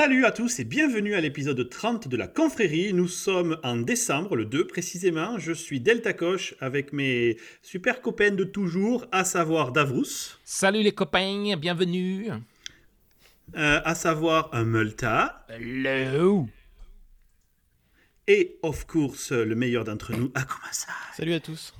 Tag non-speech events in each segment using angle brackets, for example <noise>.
Salut à tous et bienvenue à l'épisode 30 de la confrérie. Nous sommes en décembre, le 2 précisément. Je suis Delta Coche avec mes super copains de toujours, à savoir Davrous. Salut les copains, bienvenue. Euh, à savoir un Multa. Hello. Et of course, le meilleur d'entre nous, Akumasa. Salut à tous.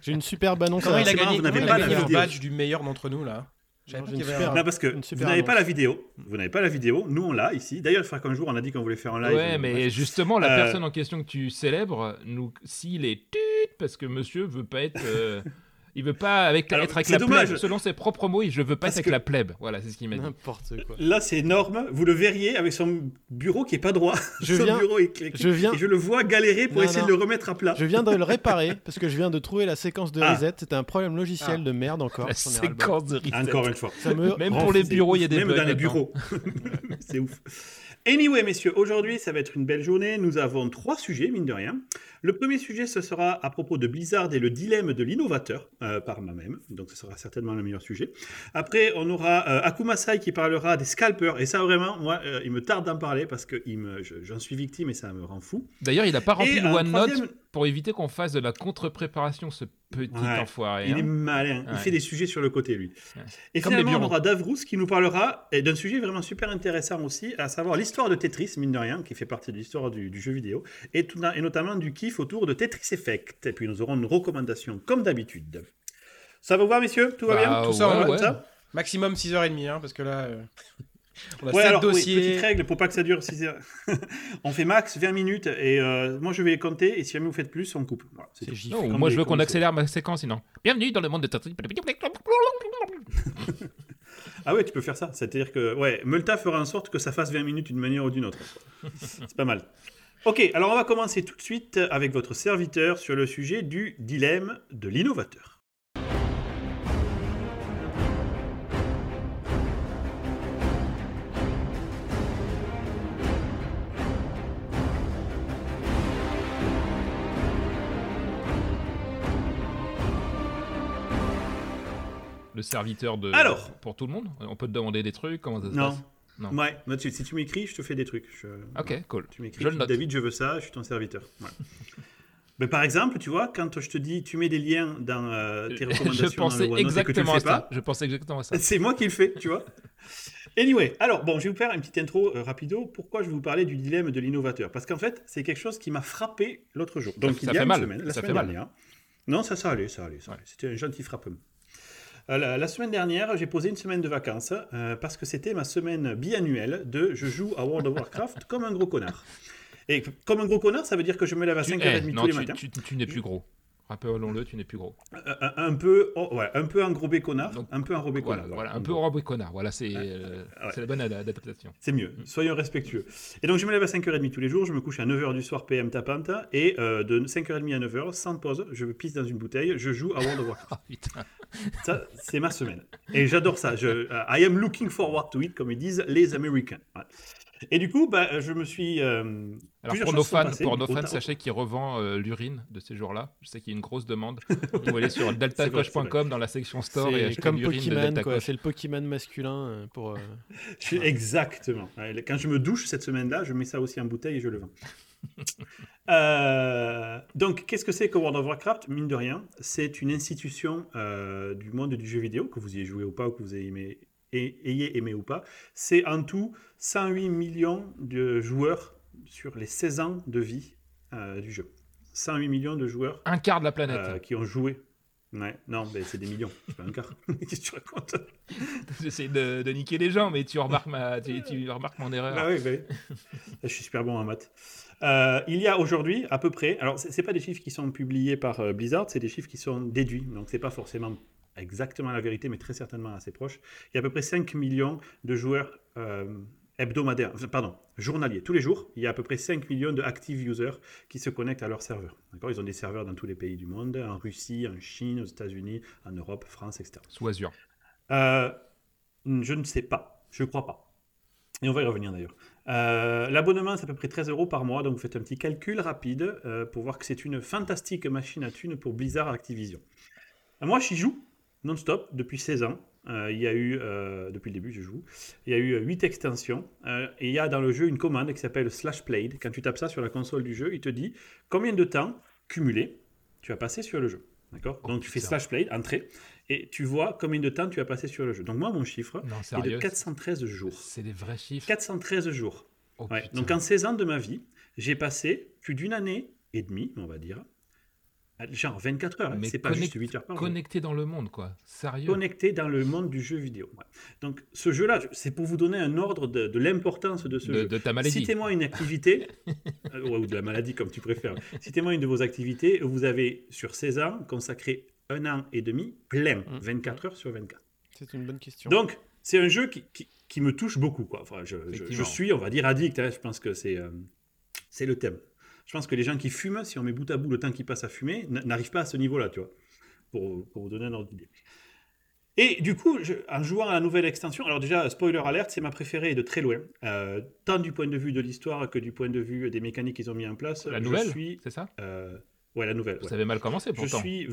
J'ai une superbe annonce Comment à il a c'est marrant, gagné, vous n'avez comment pas il a gagné le badge du meilleur d'entre nous là Non, une super- parce que vous n'avez pas la vidéo. Vous n'avez pas la vidéo. Nous, on l'a ici. D'ailleurs, il faudra qu'un jour, on a dit qu'on voulait faire un live. Ouais, mais justement, la Euh, personne en question que tu célèbres, nous, s'il est tut, parce que monsieur veut pas être. euh, <laughs> il veut pas avec, Alors, être avec la dommage. plèbe. Selon ses propres mots, il- je veux pas Parce être avec la plèbe. Voilà, c'est ce qu'il m'a dit. N'importe quoi. Là, c'est énorme. Vous le verriez avec son bureau qui est pas droit. Je son viens- bureau est je viens- Et je le vois galérer pour Non, essayer non. de le remettre à plat. Je viens de le réparer parce que je viens de trouver la séquence de Ah. reset. C'était un problème logiciel Ah. de merde encore. La séquence de reset. Encore une fois. Ça me Même pour les bureaux, il y a des Même bugs dans les bureaux. <laughs> c'est ouf. Anyway, messieurs, aujourd'hui, ça va être une belle journée. Nous avons trois sujets, mine de rien. Le premier sujet, ce sera à propos de Blizzard et le dilemme de l'innovateur, euh, par moi-même. Donc, ce sera certainement le meilleur sujet. Après, on aura euh, Akuma Sai qui parlera des scalpers. Et ça, vraiment, moi, euh, il me tarde d'en parler parce que j'en suis victime et ça me rend fou. D'ailleurs, il a pas rempli Et le OneNote troisième- pour éviter qu'on fasse de la contre-préparation, ce petit Ouais, enfoiré. Il est hein. malin. Il Ouais. fait des sujets sur le côté, lui. Ouais. Et Comme finalement, on aura Davrous qui nous parlera d'un sujet vraiment super intéressant aussi, à savoir l'histoire de Tetris, mine de rien, qui fait partie de l'histoire du, du jeu vidéo, et, tout, et notamment du kiff autour de Tetris Effect. Et puis nous aurons une recommandation, comme d'habitude. Ça va vous voir, messieurs? Tout va Bah, bien? Tout ça, ouais, on ouais. ça? Maximum 6h30, hein, parce que là, euh, <laughs> on a Ouais, 7 alors, oui, petite règle pour pas que ça dure 6 heures. <laughs> on fait max 20 minutes et euh, moi je vais les compter et si jamais vous faites plus, on coupe. Voilà, c'est C'est tout. gifle. Non, Comme moi, je veux qu'on accélère ma séquence, sinon. Bienvenue dans le monde de Tetris. Ah ouais, tu peux faire ça. C'est-à-dire que ouais, Multa fera en sorte que ça fasse 20 minutes d'une manière ou d'une autre. <laughs> C'est pas mal. Ok, alors on va commencer tout de suite avec votre serviteur sur le sujet du dilemme de l'innovateur. Le serviteur de. Alors. Pour tout le monde? On peut te demander des trucs Comment ça se Non. passe? Non. Ouais, moi, tu- si tu m'écris, je te fais des trucs. Je- Ok, cool. Tu m'écris, Je le tu dis, note. David, je veux ça, je suis ton serviteur. Voilà. <laughs> Mais par exemple, tu vois, quand je te dis, tu mets des liens dans euh, tes recommandations Je pensais dans le OneNote et que tu le exactement fais à ça. pas, Je pensais exactement à ça. C'est moi qui le fais, tu vois. Anyway, alors bon, je vais vous faire une petite intro euh, rapido. Pourquoi je vais vous parler du dilemme de l'innovateur? Parce qu'en fait, c'est quelque chose qui m'a frappé l'autre jour. Donc ça il y a fait une mal, semaine, la ça semaine fait mal. Non, ça, ça allait, ça allait. ça allait. C'était un gentil frappement. Euh, la, la semaine dernière, j'ai posé une semaine de vacances euh, parce que c'était ma semaine biannuelle de je joue à World of Warcraft comme un gros connard. Et comme un gros connard, ça veut dire que je me lève à Tu, 5h30 eh, tous les tu, matins. tu- tu n'es plus gros. Rappelons-le, tu n'es plus gros. Un, peu, oh, ouais, un peu enrobé connard, Donc, un peu enrobé Voilà, connard. voilà, en un peu connard. Voilà, c'est euh, ouais. c'est la bonne ad- adaptation. C'est mieux, soyons respectueux. Et donc je me lève à 5h30 tous les jours, je me couche à 9h du soir PM tapante, et euh, de 5h30 à 9h, sans pause, je pisse dans une bouteille, je joue à World of Warcraft. <laughs> Ah putain. Ça, c'est ma semaine. Et j'adore ça. Je, I am looking forward to it, comme ils disent les Américains. Ouais. Et du coup, bah, je me suis... euh, Alors pour nos fans, passées. pour nos fans, Autant- sachez qu'il revend euh, l'urine de ces jours-là. Je sais qu'il y a une grosse demande. <laughs> Vous pouvez aller sur deltacoche.com dans la section store et acheter comme l'urine de Pokémon. C'est le Pokémon masculin euh, pour. euh, <laughs> Je Exactement. Quand je me douche cette semaine-là, je mets ça aussi en bouteille et je le vends. <laughs> Euh, donc, qu'est-ce que c'est que World of Warcraft? Mine de rien, c'est une institution euh, du monde du jeu vidéo, que vous y ayez joué ou pas, ou que vous ayez aimé, et- ayez aimé ou pas. C'est en tout 108 millions de joueurs sur les 16 ans de vie euh, du jeu. 108 millions de joueurs Un quart de la planète. euh, qui ont joué. Ouais, non, mais c'est des millions, c'est pas un quart. <laughs> Qu'est-ce que tu racontes? <laughs> J'essaie de, de niquer les gens, mais tu remarques, ma, tu, tu remarques mon erreur. Ah oui, bah oui. <laughs> Je suis super bon en maths. Euh, il y a aujourd'hui à peu près, alors c'est pas des chiffres qui sont publiés par Blizzard, c'est des chiffres qui sont déduits, donc c'est pas forcément exactement la vérité, mais très certainement assez proche. Il y a à peu près 5 millions de joueurs euh, hebdomadaires, pardon, journaliers. Tous les jours, il y a à peu près 5 millions de active users qui se connectent à leur serveur. D'accord? Ils ont des serveurs dans tous les pays du monde, en Russie, en Chine, aux États-Unis, en Europe, France, etc. Sous Azure. Euh, je ne sais pas. Je crois pas. Et on va y revenir d'ailleurs. Euh, L'abonnement, c'est à peu près 13 euros par mois. Donc vous faites un petit calcul rapide euh, pour voir que c'est une fantastique machine à thunes pour Blizzard Activision. Moi, j'y joue non-stop depuis 16 ans. Euh, il y a eu, euh, depuis le début, je joue, il y a eu 8 extensions. euh, et il y a dans le jeu une commande qui s'appelle slash played. Quand tu tapes ça sur la console du jeu, il te dit combien de temps cumulé tu as passé sur le jeu. D'accord? Oh, Donc tu fais slash played, entrée, et tu vois combien de temps tu as passé sur le jeu. Donc moi, mon chiffre Non, est de sérieux. 413 jours. C'est des vrais chiffres. 413 jours. Oh, Ouais. Donc en 16 ans de ma vie, j'ai passé plus d'une année et demie, on va dire, genre 24 heures. hein. Mais C'est pas connect- juste 8 heures par jour. Connecté dans le monde, quoi. Sérieux. Connecté dans le monde du jeu vidéo. Ouais. Donc ce jeu-là, je- c'est pour vous donner un ordre de, de l'importance de ce De, jeu. de ta maladie. Citez-moi une activité, <laughs> euh, ouais, ou de la maladie comme tu préfères. Citez-moi une de vos activités où vous avez sur 16 ans consacré un an et demi plein, Mm. 24 heures sur 24. C'est une bonne question. Donc, c'est un jeu qui, qui, qui me touche beaucoup. Quoi. Enfin, je, je- je Effectivement. suis, on va dire, addict. hein. Je pense que c'est euh, c'est le thème. Je pense que les gens qui fument, si on met bout à bout le temps qu'ils passent à fumer, n'arrivent pas à ce niveau-là, tu vois, pour, pour vous donner un ordre d'idée. Et du coup, je- en jouant à la nouvelle extension, alors déjà, spoiler alert, c'est ma préférée de très loin, Euh, tant du point de vue de l'histoire que du point de vue des mécaniques qu'ils ont mis en place. La je nouvelle, c'est ça? euh, Ouais, la nouvelle. Vous ouais. savez mal commencé Je pourtant. suis.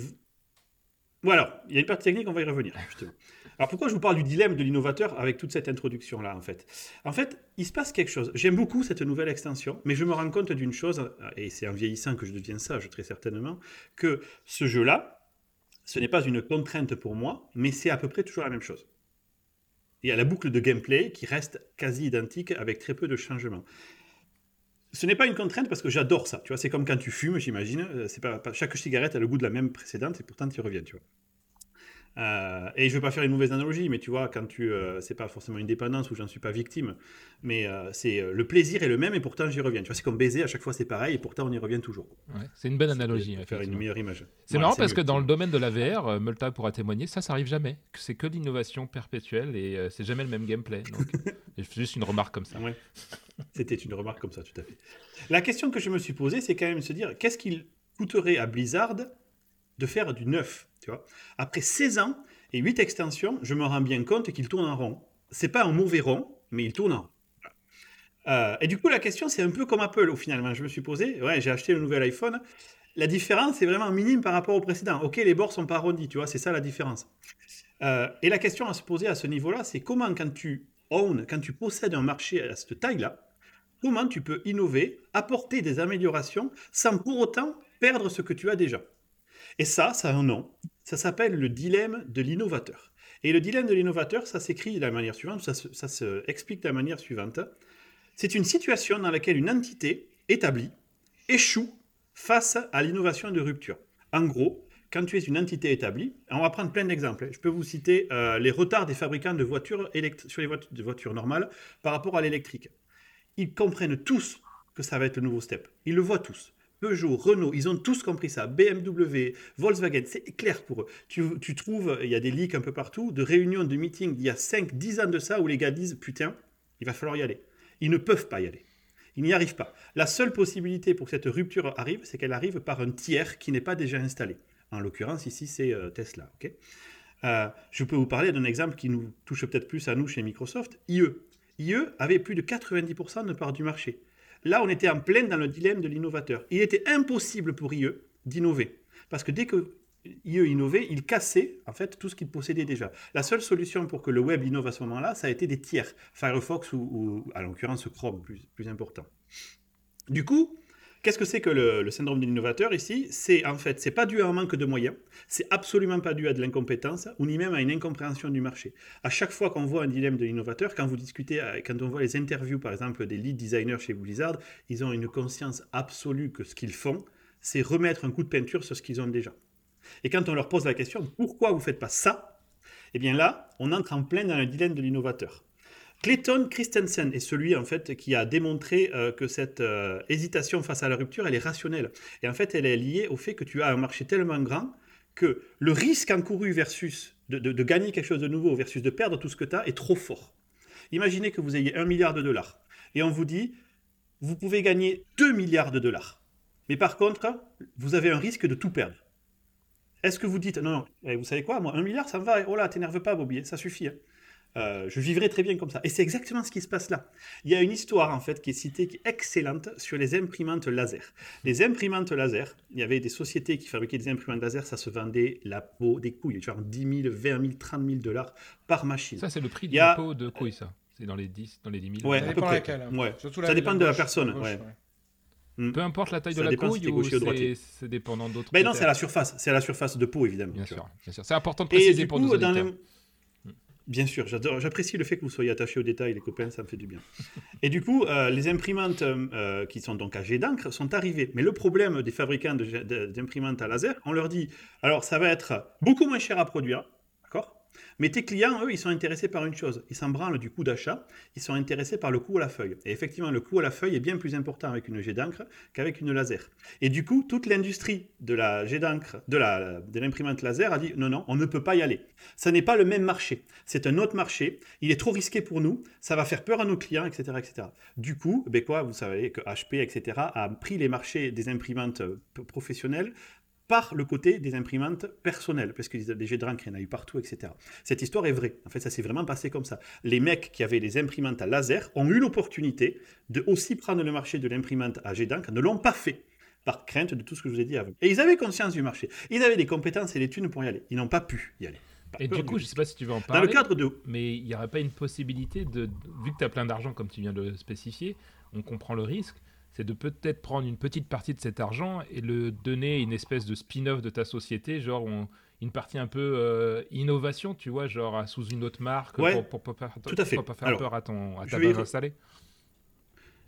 V- Voilà, il y a une partie technique, on va y revenir, justement. Alors pourquoi je vous parle du dilemme de l'innovateur avec toute cette introduction-là, en fait? En fait, il se passe quelque chose. J'aime beaucoup cette nouvelle extension, mais je me rends compte d'une chose, et c'est en vieillissant que je deviens sage très certainement, que ce jeu-là, ce n'est pas une contrainte pour moi, mais c'est à peu près toujours la même chose. Il y a la boucle de gameplay qui reste quasi identique avec très peu de changements. Ce n'est pas une contrainte parce que j'adore ça. Tu vois, c'est comme quand tu fumes, j'imagine. Euh, C'est pas, pas- chaque cigarette a le goût de la même précédente et pourtant tu y reviens. Tu vois. Euh, et je veux pas faire une mauvaise analogie, mais tu vois, quand tu, euh, c'est pas forcément une dépendance où j'en suis pas victime, mais euh, c'est le plaisir est le même et pourtant j'y reviens. Tu vois, c'est comme baiser à chaque fois c'est pareil et pourtant on y revient toujours. Ouais, c'est une bonne analogie. Pour faire une meilleure image. C'est marrant parce mieux. que dans le domaine de la VR, Multa pourra témoigner, ça, ça arrive jamais. C'est que l'innovation perpétuelle et c'est jamais le même gameplay. Donc, <laughs> juste une remarque comme ça. Ouais. C'était une remarque comme ça, tout à fait. La question que je me suis posée, c'est quand même de se dire qu'est-ce qu'il coûterait à Blizzard de faire du neuf tu vois? Après 16 ans et 8 extensions, je me rends bien compte qu'il tourne en rond. C'est pas un mauvais rond, mais il tourne en rond. Euh, et du coup, la question, c'est un peu comme Apple, au final. Je me suis posé, ouais, j'ai acheté le nouvel iPhone. La différence est vraiment minime par rapport au précédent. Ok, les bords sont pas arrondis, tu vois, c'est ça la différence. Euh, et la question à se poser à ce niveau-là, c'est comment, quand tu own, quand tu possèdes un marché à cette taille-là, comment tu peux innover, apporter des améliorations sans pour autant perdre ce que tu as déjà? Et ça, ça a un nom. Ça s'appelle le dilemme de l'innovateur. Et le dilemme de l'innovateur, ça s'écrit de la manière suivante, ça se, ça se explique de la manière suivante. C'est une situation dans laquelle une entité établie échoue face à l'innovation de rupture. En gros, quand tu es une entité établie, on va prendre plein d'exemples. Je peux vous citer euh, les retards des fabricants de voitures sur les de voitures normales par rapport à l'électrique. Ils comprennent tous que ça va être le nouveau step. Ils le voient tous. Peugeot, Renault, ils ont tous compris ça. BMW, Volkswagen, c'est clair pour eux. Tu, trouves, il y a des leaks un peu partout, de réunions, de meetings d'il y a 5, 10 ans de ça où les gars disent Putain, il va falloir y aller. Ils ne peuvent pas y aller. Ils n'y arrivent pas. La seule possibilité pour que cette rupture arrive, c'est qu'elle arrive par un tiers qui n'est pas déjà installé. En l'occurrence, ici, c'est euh, Tesla. ok? Euh, je peux vous parler d'un exemple qui nous touche peut-être plus à nous chez Microsoft. IE. IE avait plus de 90% de part du marché. Là, on était en pleine dans le dilemme de l'innovateur. Il était impossible pour IE d'innover. Parce que dès que IE innovait, il cassait en fait tout ce qu'il possédait déjà. La seule solution pour que le web innove à ce moment-là, ça a été des tiers. Firefox ou, ou à l'occurrence Chrome, plus important. Du coup, qu'est-ce que c'est que le, syndrome de l'innovateur ici? C'est en fait, c'est pas dû à un manque de moyens, c'est absolument pas dû à de l'incompétence ou ni même à une incompréhension du marché. À chaque fois qu'on voit un dilemme de l'innovateur, quand vous discutez, euh, quand on voit les interviews par exemple des lead designers chez Blizzard, ils ont une conscience absolue que ce qu'ils font, c'est remettre un coup de peinture sur ce qu'ils ont déjà. Et quand on leur pose la question, pourquoi vous faites pas ça? Eh bien là, on entre en plein dans le dilemme de l'innovateur. Clayton Christensen est celui en fait qui a démontré euh, que cette euh, hésitation face à la rupture, elle est rationnelle. Et en fait, elle est liée au fait que tu as un marché tellement grand que le risque encouru versus de, gagner quelque chose de nouveau versus de perdre tout ce que tu as est trop fort. Imaginez que vous ayez un milliard de dollars et on vous dit, vous pouvez gagner 2 milliards de dollars. Mais par contre, vous avez un risque de tout perdre. Est-ce que vous dites, non, non, eh, vous savez quoi, moi, un milliard, ça me va, oh là, t'énerve pas, Bobby, ça suffit. hein. Euh, je vivrais très bien comme ça. Et c'est exactement ce qui se passe là. Il y a une histoire en fait qui est citée, qui est excellente sur les imprimantes laser. Les imprimantes laser, il y avait des sociétés qui fabriquaient des imprimantes laser, ça se vendait la peau des couilles, genre 10 000, 20 000, 30 000 dollars par machine. Ça, c'est le prix Il d'une y a- peau de couille, ça. C'est dans les 10, dans les 10 000. Ouais, Ça à peu dépend près. laquelle. hein. Ouais. Surtout Ça dépend de la personne, gauche, ouais. Peu importe la taille Ça de la dépend si couille t'es ou c'est droitier. c'est dépendant d'autres Ben non, c'est à la surface, c'est à la surface de peau évidemment. Bien sûr, bien sûr. C'est important de Et préciser du pour coup, nos dans auditeurs. les... Bien sûr, j'apprécie le fait que vous soyez attachés aux détails, les copains, ça me fait du bien. Et du coup, euh, les imprimantes euh, qui sont donc à jet d'encre sont arrivées. Mais le problème des fabricants d'imprimantes à laser, on leur dit, alors ça va être beaucoup moins cher à produire, mais tes clients, eux, ils sont intéressés par une chose. Ils s'en branlent du coût d'achat, ils sont intéressés par le coût à la feuille. Et effectivement, le coût à la feuille est bien plus important avec une jet d'encre qu'avec une laser. Et du coup, toute l'industrie de la jet d'encre, de la- de l'imprimante laser a dit non, non, on ne peut pas y aller. Ça n'est pas le même marché. C'est un autre marché. Il est trop risqué pour nous. Ça va faire peur à nos clients, etc., etc. Du coup, ben quoi, vous savez que HP, etc., a pris les marchés des imprimantes euh, professionnelles par le côté des imprimantes personnelles, parce que des jets d'encre, il y en a eu partout, etc. Cette histoire est vraie. En fait, ça s'est vraiment passé comme ça. Les mecs qui avaient les imprimantes à laser ont eu l'opportunité de aussi prendre le marché de l'imprimante à jet d'encre, ne l'ont pas fait par crainte de tout ce que je vous ai dit avant. Et ils avaient conscience du marché. Ils avaient des compétences et des thunes pour y aller. Ils n'ont pas pu y aller. Et du coup, je sais pas si tu veux en Dans parler, le cadre de... mais il n'y aurait pas une possibilité de, vu que tu as plein d'argent comme tu viens de le spécifier, on comprend le risque, c'est de peut-être prendre une petite partie de cet argent et le donner une espèce de spin-off de ta société, genre on- une partie un peu euh, innovation, tu vois, genre sous une autre marque Ouais, pour, pour, pour pas- tout à fait. pour pas faire Alors, peur à, ton, à ta base installée.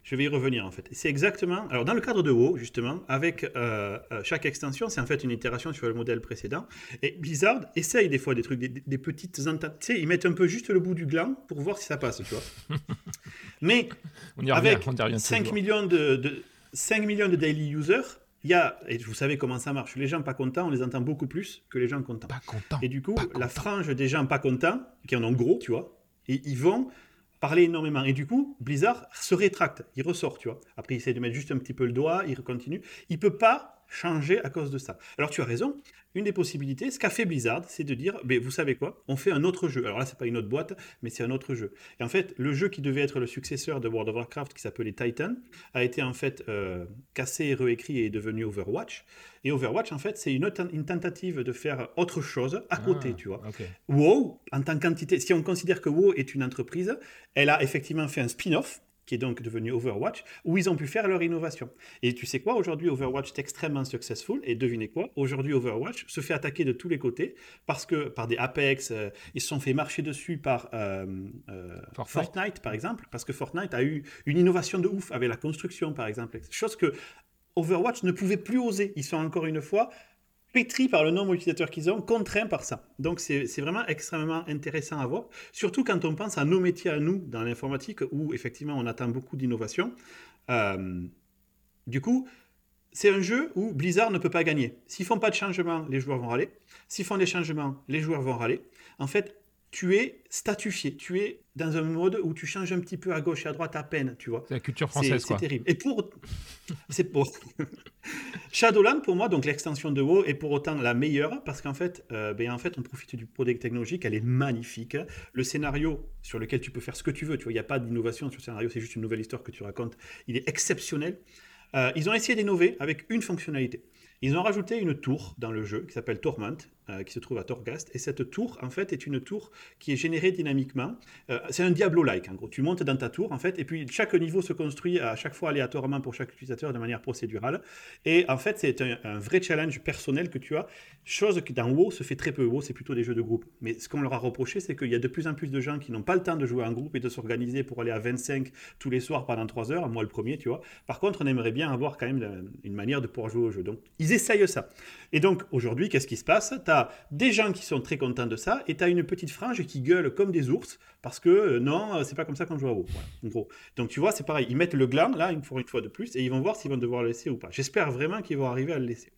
Je vais y revenir en fait. C'est exactement. Alors dans le cadre de WoW justement, avec euh, euh, chaque extension, c'est en fait une itération sur le modèle précédent. Et Blizzard essaye des fois des trucs, des, des petites entames. Tu sais, ils mettent un peu juste le bout du gland pour voir si ça passe, tu vois. <laughs> Mais On y revient, avec on y revient 5 toujours. millions de, de- 5 millions de daily users, il y a, et vous savez comment ça marche, les gens pas contents, on les entend beaucoup plus que les gens contents. Pas content. Et du coup, la content. frange des gens pas contents, qui en ont gros, tu vois, et ils vont parler énormément. Et du coup, Blizzard se rétracte, il ressort, tu vois. Après, il essaie de mettre juste un petit peu le doigt, il continue. Il peut pas changer à cause de ça. Alors, tu as raison. Une des possibilités, ce qu'a fait Blizzard, c'est de dire, ben, vous savez quoi, on fait un autre jeu. Alors là, c'est pas une autre boîte, mais c'est un autre jeu. Et en fait, le jeu qui devait être le successeur de World of Warcraft, qui s'appelait Titan, a été en fait euh, cassé réécrit et est devenu Overwatch. Et Overwatch, en fait, c'est une, tentative de faire autre chose à côté, Ah, tu vois. WoW, en tant qu'entité, si on considère que WoW est une entreprise, elle a effectivement fait un spin-off qui est donc devenu Overwatch, où ils ont pu faire leur innovation. Et tu sais quoi, aujourd'hui Overwatch est extrêmement successful, et devinez quoi, aujourd'hui Overwatch se fait attaquer de tous les côtés, parce que par des Apex, euh, ils se sont fait marcher dessus par euh, euh, Fortnite. Fortnite. par exemple, parce que Fortnite a eu une innovation de ouf avec la construction par exemple, chose que Overwatch ne pouvait plus oser. Ils sont encore une fois pétris par le nombre d'utilisateurs qu'ils ont, contraints par ça. Donc c'est vraiment extrêmement intéressant à voir, surtout quand on pense à nos métiers à nous dans l'informatique, où effectivement on attend beaucoup d'innovation. Euh, du coup, c'est un jeu où Blizzard ne peut pas gagner. S'ils font pas de changement, les joueurs vont râler. S'ils font des changements, les joueurs vont râler. En fait, tu es statufié, tu es dans un mode où tu changes un petit peu à gauche et à droite à peine, tu vois. C'est la culture C'est française, c'est quoi. terrible. Et pour. <laughs> C'est pour. <laughs> Shadowland, pour moi, donc l'extension de WoW, est pour autant la meilleure parce qu'en fait, euh, ben, en fait, on profite du product technologique, elle est magnifique. Le scénario sur lequel tu peux faire ce que tu veux, tu vois, il n'y a pas d'innovation sur le scénario, c'est juste une nouvelle histoire que tu racontes. Il est exceptionnel. Euh, ils ont essayé d'innover avec une fonctionnalité. Ils ont rajouté une tour dans le jeu qui s'appelle Torment, euh, qui se trouve à Torghast. Et cette tour, en fait, est une tour qui est générée dynamiquement. Euh, c'est un Diablo-like, en gros. Tu montes dans ta tour, en fait, et puis chaque niveau se construit à chaque fois aléatoirement pour chaque utilisateur de manière procédurale. Et en fait, c'est un, vrai challenge personnel que tu as, chose qui dans WoW se fait très peu. WoW, c'est plutôt des jeux de groupe. Mais ce qu'on leur a reproché, c'est qu'il y a de plus en plus de gens qui n'ont pas le temps de jouer en groupe et de s'organiser pour aller à 25 tous les soirs pendant 3 heures. Moi, le premier, tu vois. Par contre, on aimerait bien avoir quand même la- une manière de pouvoir jouer au jeu. Donc, ils essayent ça. Et donc, aujourd'hui, qu'est-ce qui se passe? As des gens qui sont très contents de ça et tu as une petite frange qui gueule comme des ours parce que euh, non, euh, c'est pas comme ça qu'on joue à WoW. Voilà, en gros. Donc, tu vois, c'est pareil. Ils mettent le gland, là, une fois, une fois de plus, et ils vont voir s'ils vont devoir le laisser ou pas. J'espère vraiment qu'ils vont arriver à le laisser.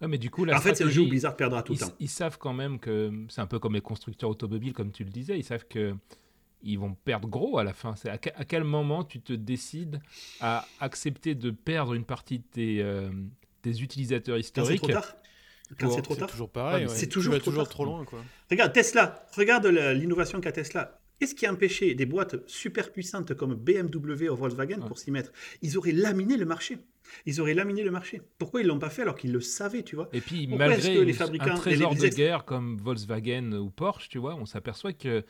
Ouais, mais du coup, la en fait, c'est un jeu où Blizzard perdra tout le ils, temps. ils savent quand même que c'est un peu comme les constructeurs automobiles, comme tu le disais. Ils savent que ils vont perdre gros à la fin. C'est à, que- à quel moment tu te décides à accepter de perdre une partie de tes, euh, tes utilisateurs c'est historiques Quand c'est trop C'est tard toujours pareil. Ouais, ouais. c'est toujours trop toujours trop loin, quoi. Regarde Tesla, regarde l'innovation qu'a Tesla. Qu'est-ce qui a empêché des boîtes super puissantes comme BMW ou Volkswagen pour s'y mettre? Ils auraient laminé le marché. Ils auraient laminé le marché. Pourquoi ils l'ont pas fait alors qu'ils le savaient, tu vois? Et puis Pourquoi malgré que les fabricants- un trésor les- de guerre comme Volkswagen ou Porsche, tu vois, on s'aperçoit que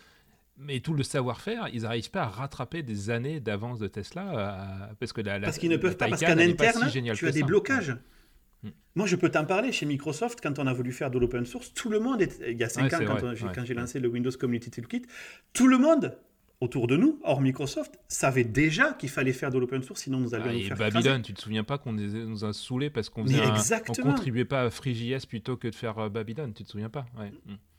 mais tout le savoir-faire, ils n'arrivent pas à rattraper des années d'avance de Tesla euh, parce que la, la- Parce qu'ils ne la peuvent pas, parce qu'en interne, si tu as des blocages. Mm. Moi, je peux t'en parler. Chez Microsoft, quand on a voulu faire de l'open source, tout le monde, est- il y a 5 Ouais, ans, quand, j'ai- ouais. quand j'ai lancé le Windows Community Toolkit, tout le monde autour de nous, hors Microsoft, savait déjà qu'il fallait faire de l'open source, sinon nous allions Ah, nous et faire Babylon, écraser. tu te souviens pas qu'on nous a saoulés parce qu'on exactement. contribuait pas à FreeJS plutôt que de faire euh, Babylon, tu te souviens pas? Ouais.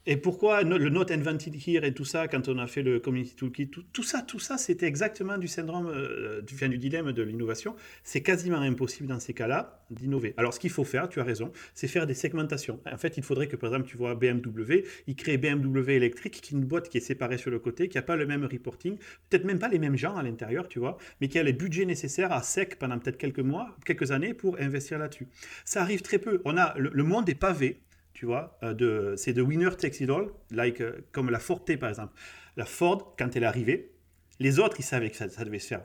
Et pourquoi le Not Invented Here et tout ça, quand on a fait le Community Toolkit, tout, ça, tout ça, c'était exactement du syndrome, euh, du, du dilemme de l'innovation. C'est quasiment impossible dans ces cas-là d'innover. Alors, ce qu'il faut faire, tu as raison, c'est faire des segmentations. En fait, il faudrait que, par exemple, tu vois BMW, il crée BMW électrique, qui est une boîte qui est séparée sur le côté, qui n'a pas le même reporting, peut-être même pas les mêmes gens à l'intérieur, tu vois, mais qui a les budgets nécessaires à sec pendant peut-être quelques mois, quelques années pour investir là-dessus. Ça arrive très peu. On a le monde est pavé tu vois, euh, de, c'est de winner takes it all, like, euh, comme la Forte par exemple. La Ford, quand elle est arrivée, les autres, ils savaient que ça, ça devait se faire.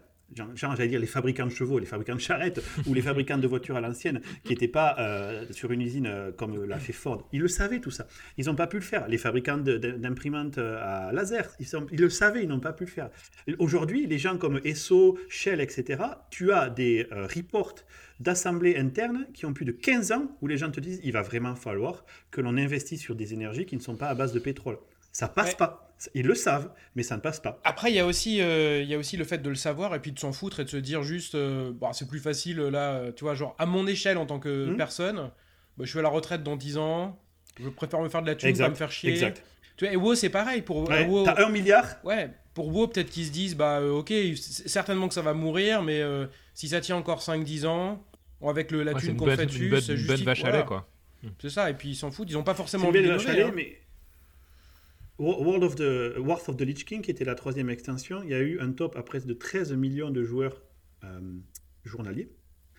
J'allais dire les fabricants de chevaux, les fabricants de charrettes ou les <laughs> fabricants de voitures à l'ancienne qui n'étaient pas euh, sur une usine euh, comme l'a fait Ford. Ils le savaient tout ça. Ils n'ont pas pu le faire. Les fabricants d'imprimantes euh, à laser, ils, sont- ils le savaient, ils n'ont pas pu le faire. Aujourd'hui, les gens comme Esso, Shell, etc., tu as des euh, reports d'assemblées internes qui ont plus de 15 ans où les gens te disent il va vraiment falloir que l'on investisse sur des énergies qui ne sont pas à base de pétrole. Ça passe Ouais. pas. Ils le savent, mais ça ne passe pas. Après, il y, a aussi, euh, il y a aussi le fait de le savoir et puis de s'en foutre et de se dire juste, euh, bah, c'est plus facile là, euh, tu vois, genre à mon échelle en tant que Mhm. personne, bah, je suis à la retraite dans 10 ans, je préfère me faire de la thune, Exact, pas me faire chier. Exact. Tu vois, et WoW, c'est pareil. Pour Ouais, WoW, T'as un milliard ouais, pour WoW, peut-être qu'ils se disent, bah euh, ok, certainement que ça va mourir, mais euh, si ça tient encore 5-10 ans, avec le, la Ouais, thune une qu'on fait une dessus, c'est une juste. bonne vache à lait quoi. C'est ça, et puis ils s'en foutent, ils ont pas forcément une envie d'innover. vache à lait, hein. mais World of the, of the Lich King, qui était la troisième extension, il y a eu un top à presque de 13 millions de joueurs euh, journaliers.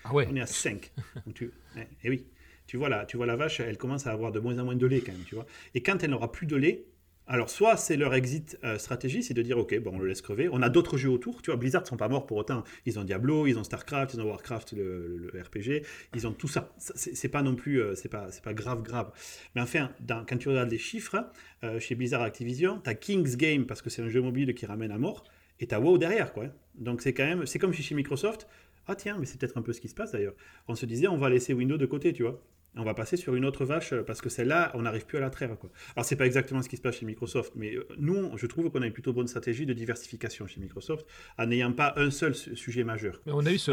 Ah ouais. On est à 5. Donc tu... ouais, <laughs> et oui, tu vois, la, tu vois la vache, elle commence à avoir de moins en moins de lait quand même, tu vois. Et quand elle n'aura plus de lait, alors soit c'est leur exit euh, stratégie, c'est de dire ok, bon, on le laisse crever. On a d'autres jeux autour, tu vois. Blizzard sont pas morts pour autant. Ils ont Diablo, ils ont Starcraft, ils ont Warcraft, le, RPG, ils ont tout ça. C'est pas non plus, euh, c'est pas, pas grave, grave. Mais enfin, dans- quand tu regardes les chiffres euh, chez Blizzard Activision, t'as King's Game parce que c'est un jeu mobile qui ramène à mort, et t'as WoW derrière, quoi. Donc c'est quand même, c'est comme chez Microsoft. Ah tiens, mais c'est peut-être un peu ce qui se passe d'ailleurs. On se disait, on va laisser Windows de côté, tu vois. On va passer sur une autre vache euh, parce que celle-là, on n'arrive plus à la traire. Quoi. Alors, c'est pas exactement ce qui se passe chez Microsoft, mais euh, nous, je trouve qu'on a une plutôt bonne stratégie de diversification chez Microsoft en n'ayant pas un seul su- sujet majeur. Mais on a eu ce,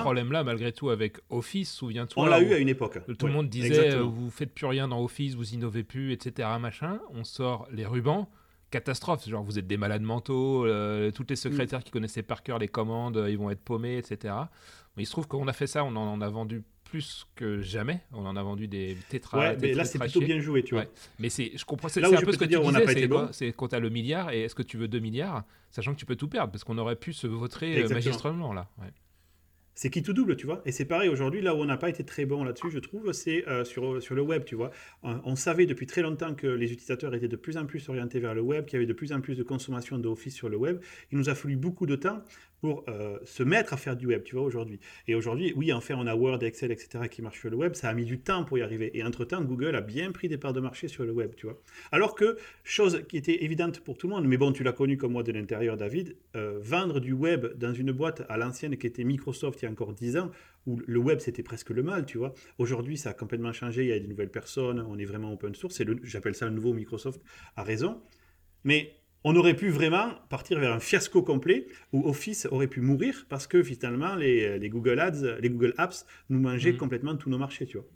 problème-là malgré tout avec Office, souviens-toi. On l'a eu à une époque. Tout le monde disait exactement. euh, vous faites plus rien dans Office, vous innovez plus, etc. Machin. On sort les rubans. Catastrophe, genre vous êtes des malades mentaux, euh, toutes les secrétaires Mm. qui connaissaient par cœur les commandes, euh, ils vont être paumés, etc. Mais il se trouve qu'on a fait ça, on en a vendu plus que jamais. On en a vendu des tétra. Ouais, mais là, c'est plutôt bien joué, tu vois. Ouais. Mais c'est, je comprends, c'est un je peu ce que tu dire, n'a disais, c'est bon. C'est quand tu as le milliard et est-ce que tu veux 2 milliards, sachant que tu peux tout perdre parce qu'on aurait pu se vautrer euh, Exactement. magistralement là. Ouais. C'est qui tout double, tu vois. Et c'est pareil aujourd'hui, là où on n'a pas été très bon là-dessus, je trouve, c'est euh, sur, sur le web, tu vois. On, on savait depuis très longtemps que les utilisateurs étaient de plus en plus orientés vers le web, qu'il y avait de plus en plus de consommation d'Office sur le web. Il nous a fallu beaucoup de temps pour euh, se mettre à faire du web, tu vois, aujourd'hui. Et aujourd'hui, oui, enfin, on a Word, Excel, etc. qui marchent sur le web. Ça a mis du temps pour y arriver. Et entre-temps, Google a bien pris des parts de marché sur le web, tu vois. Alors que, chose qui était évidente pour tout le monde, mais bon, tu l'as connu comme moi de l'intérieur, David, euh, vendre du web dans une boîte à l'ancienne qui était Microsoft il y a encore 10 ans, où le web c'était presque le mal, tu vois. Aujourd'hui, ça a complètement changé, il y a des nouvelles personnes, on est vraiment open source, j'appelle ça le nouveau Microsoft, a raison. Mais on aurait pu vraiment partir vers un fiasco complet où Office aurait pu mourir parce que finalement les, les Google Ads, les Google Apps nous mangeaient Mhm. complètement tous nos marchés, tu vois.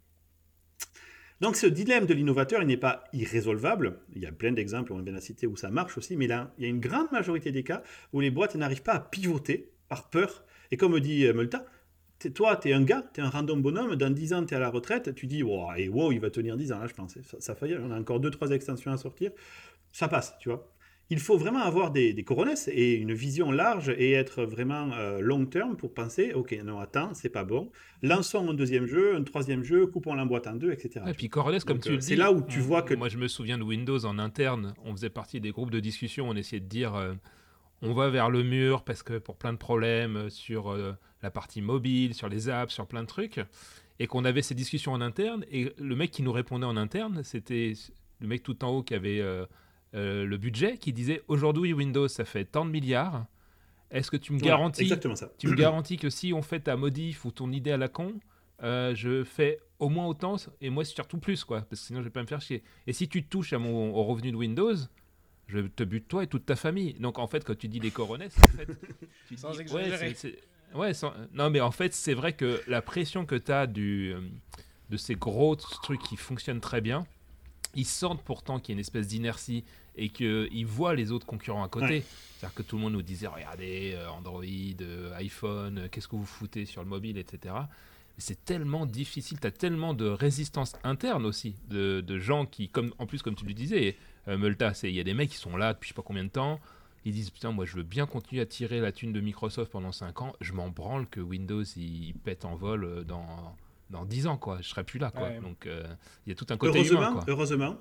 Donc ce dilemme de l'innovateur, il n'est pas irrésolvable. Il y a plein d'exemples, on vient de citer, où ça marche aussi, mais là, il y a une grande majorité des cas où les boîtes n'arrivent pas à pivoter par peur. Et comme dit euh, Multa, t'es- toi, tu es un gars, tu es un random bonhomme, dans 10 ans, tu es à la retraite, tu dis, wow, et wow, il va tenir 10 ans, là, je pense. Ça, ça faillit, on a encore 2-3 extensions à sortir. Ça passe, tu vois. Il faut vraiment avoir des, des coronesses et une vision large et être vraiment euh, long terme pour penser ok non attends c'est pas bon lançons un deuxième jeu un troisième jeu coupons la boîte en deux etc Et puis Coronis, comme tu euh, le dis. c'est là où tu on- vois que- Moi, je me souviens de Windows en interne. On faisait partie des groupes de discussion. On essayait de dire euh, on va vers le mur parce que pour plein de problèmes sur la partie mobile, sur les apps, sur plein de trucs. Et qu'on avait ces discussions en interne. Et le mec qui nous répondait en interne, c'était le mec tout en haut qui avait euh, le budget, qui disait aujourd'hui, Windows, ça fait tant de milliards. Est-ce que tu me Ouais, garantis exactement ça tu me <clears throat> garantis que si on fait ta modif ou ton idée à la con, euh, je fais au moins autant et moi surtout plus quoi, parce que sinon je vais pas me faire chier. Et si tu touches à mon au revenu de Windows, je te bute toi et toute ta famille. Donc en fait quand tu dis les coronesses, en fait, <laughs> tu Sans dis- exagérer. ouais, c'est- c'est- ouais, sans- non mais en fait c'est vrai que la pression que tu as du euh, de ces gros trucs qui fonctionnent très bien, ils sentent pourtant qu'il y a une espèce d'inertie et qu'ils voient les autres concurrents à côté. Ouais. C'est-à-dire que tout le monde nous disait regardez, euh, Android, euh, iPhone, euh, qu'est-ce que vous foutez sur le mobile, etc. C'est tellement difficile, tu as tellement de résistance interne aussi, de, de gens qui, comme, en plus, comme tu le disais, euh, Multa, il y a des mecs qui sont là depuis je sais pas combien de temps. Ils disent putain, moi je veux bien continuer à tirer la thune de Microsoft pendant 5 ans. Je m'en branle que Windows il, il pète en vol dans, dans 10 ans, quoi. Je serai plus là, quoi. Ouais. Donc euh, il y a tout un côté heureusement, humain, quoi. heureusement,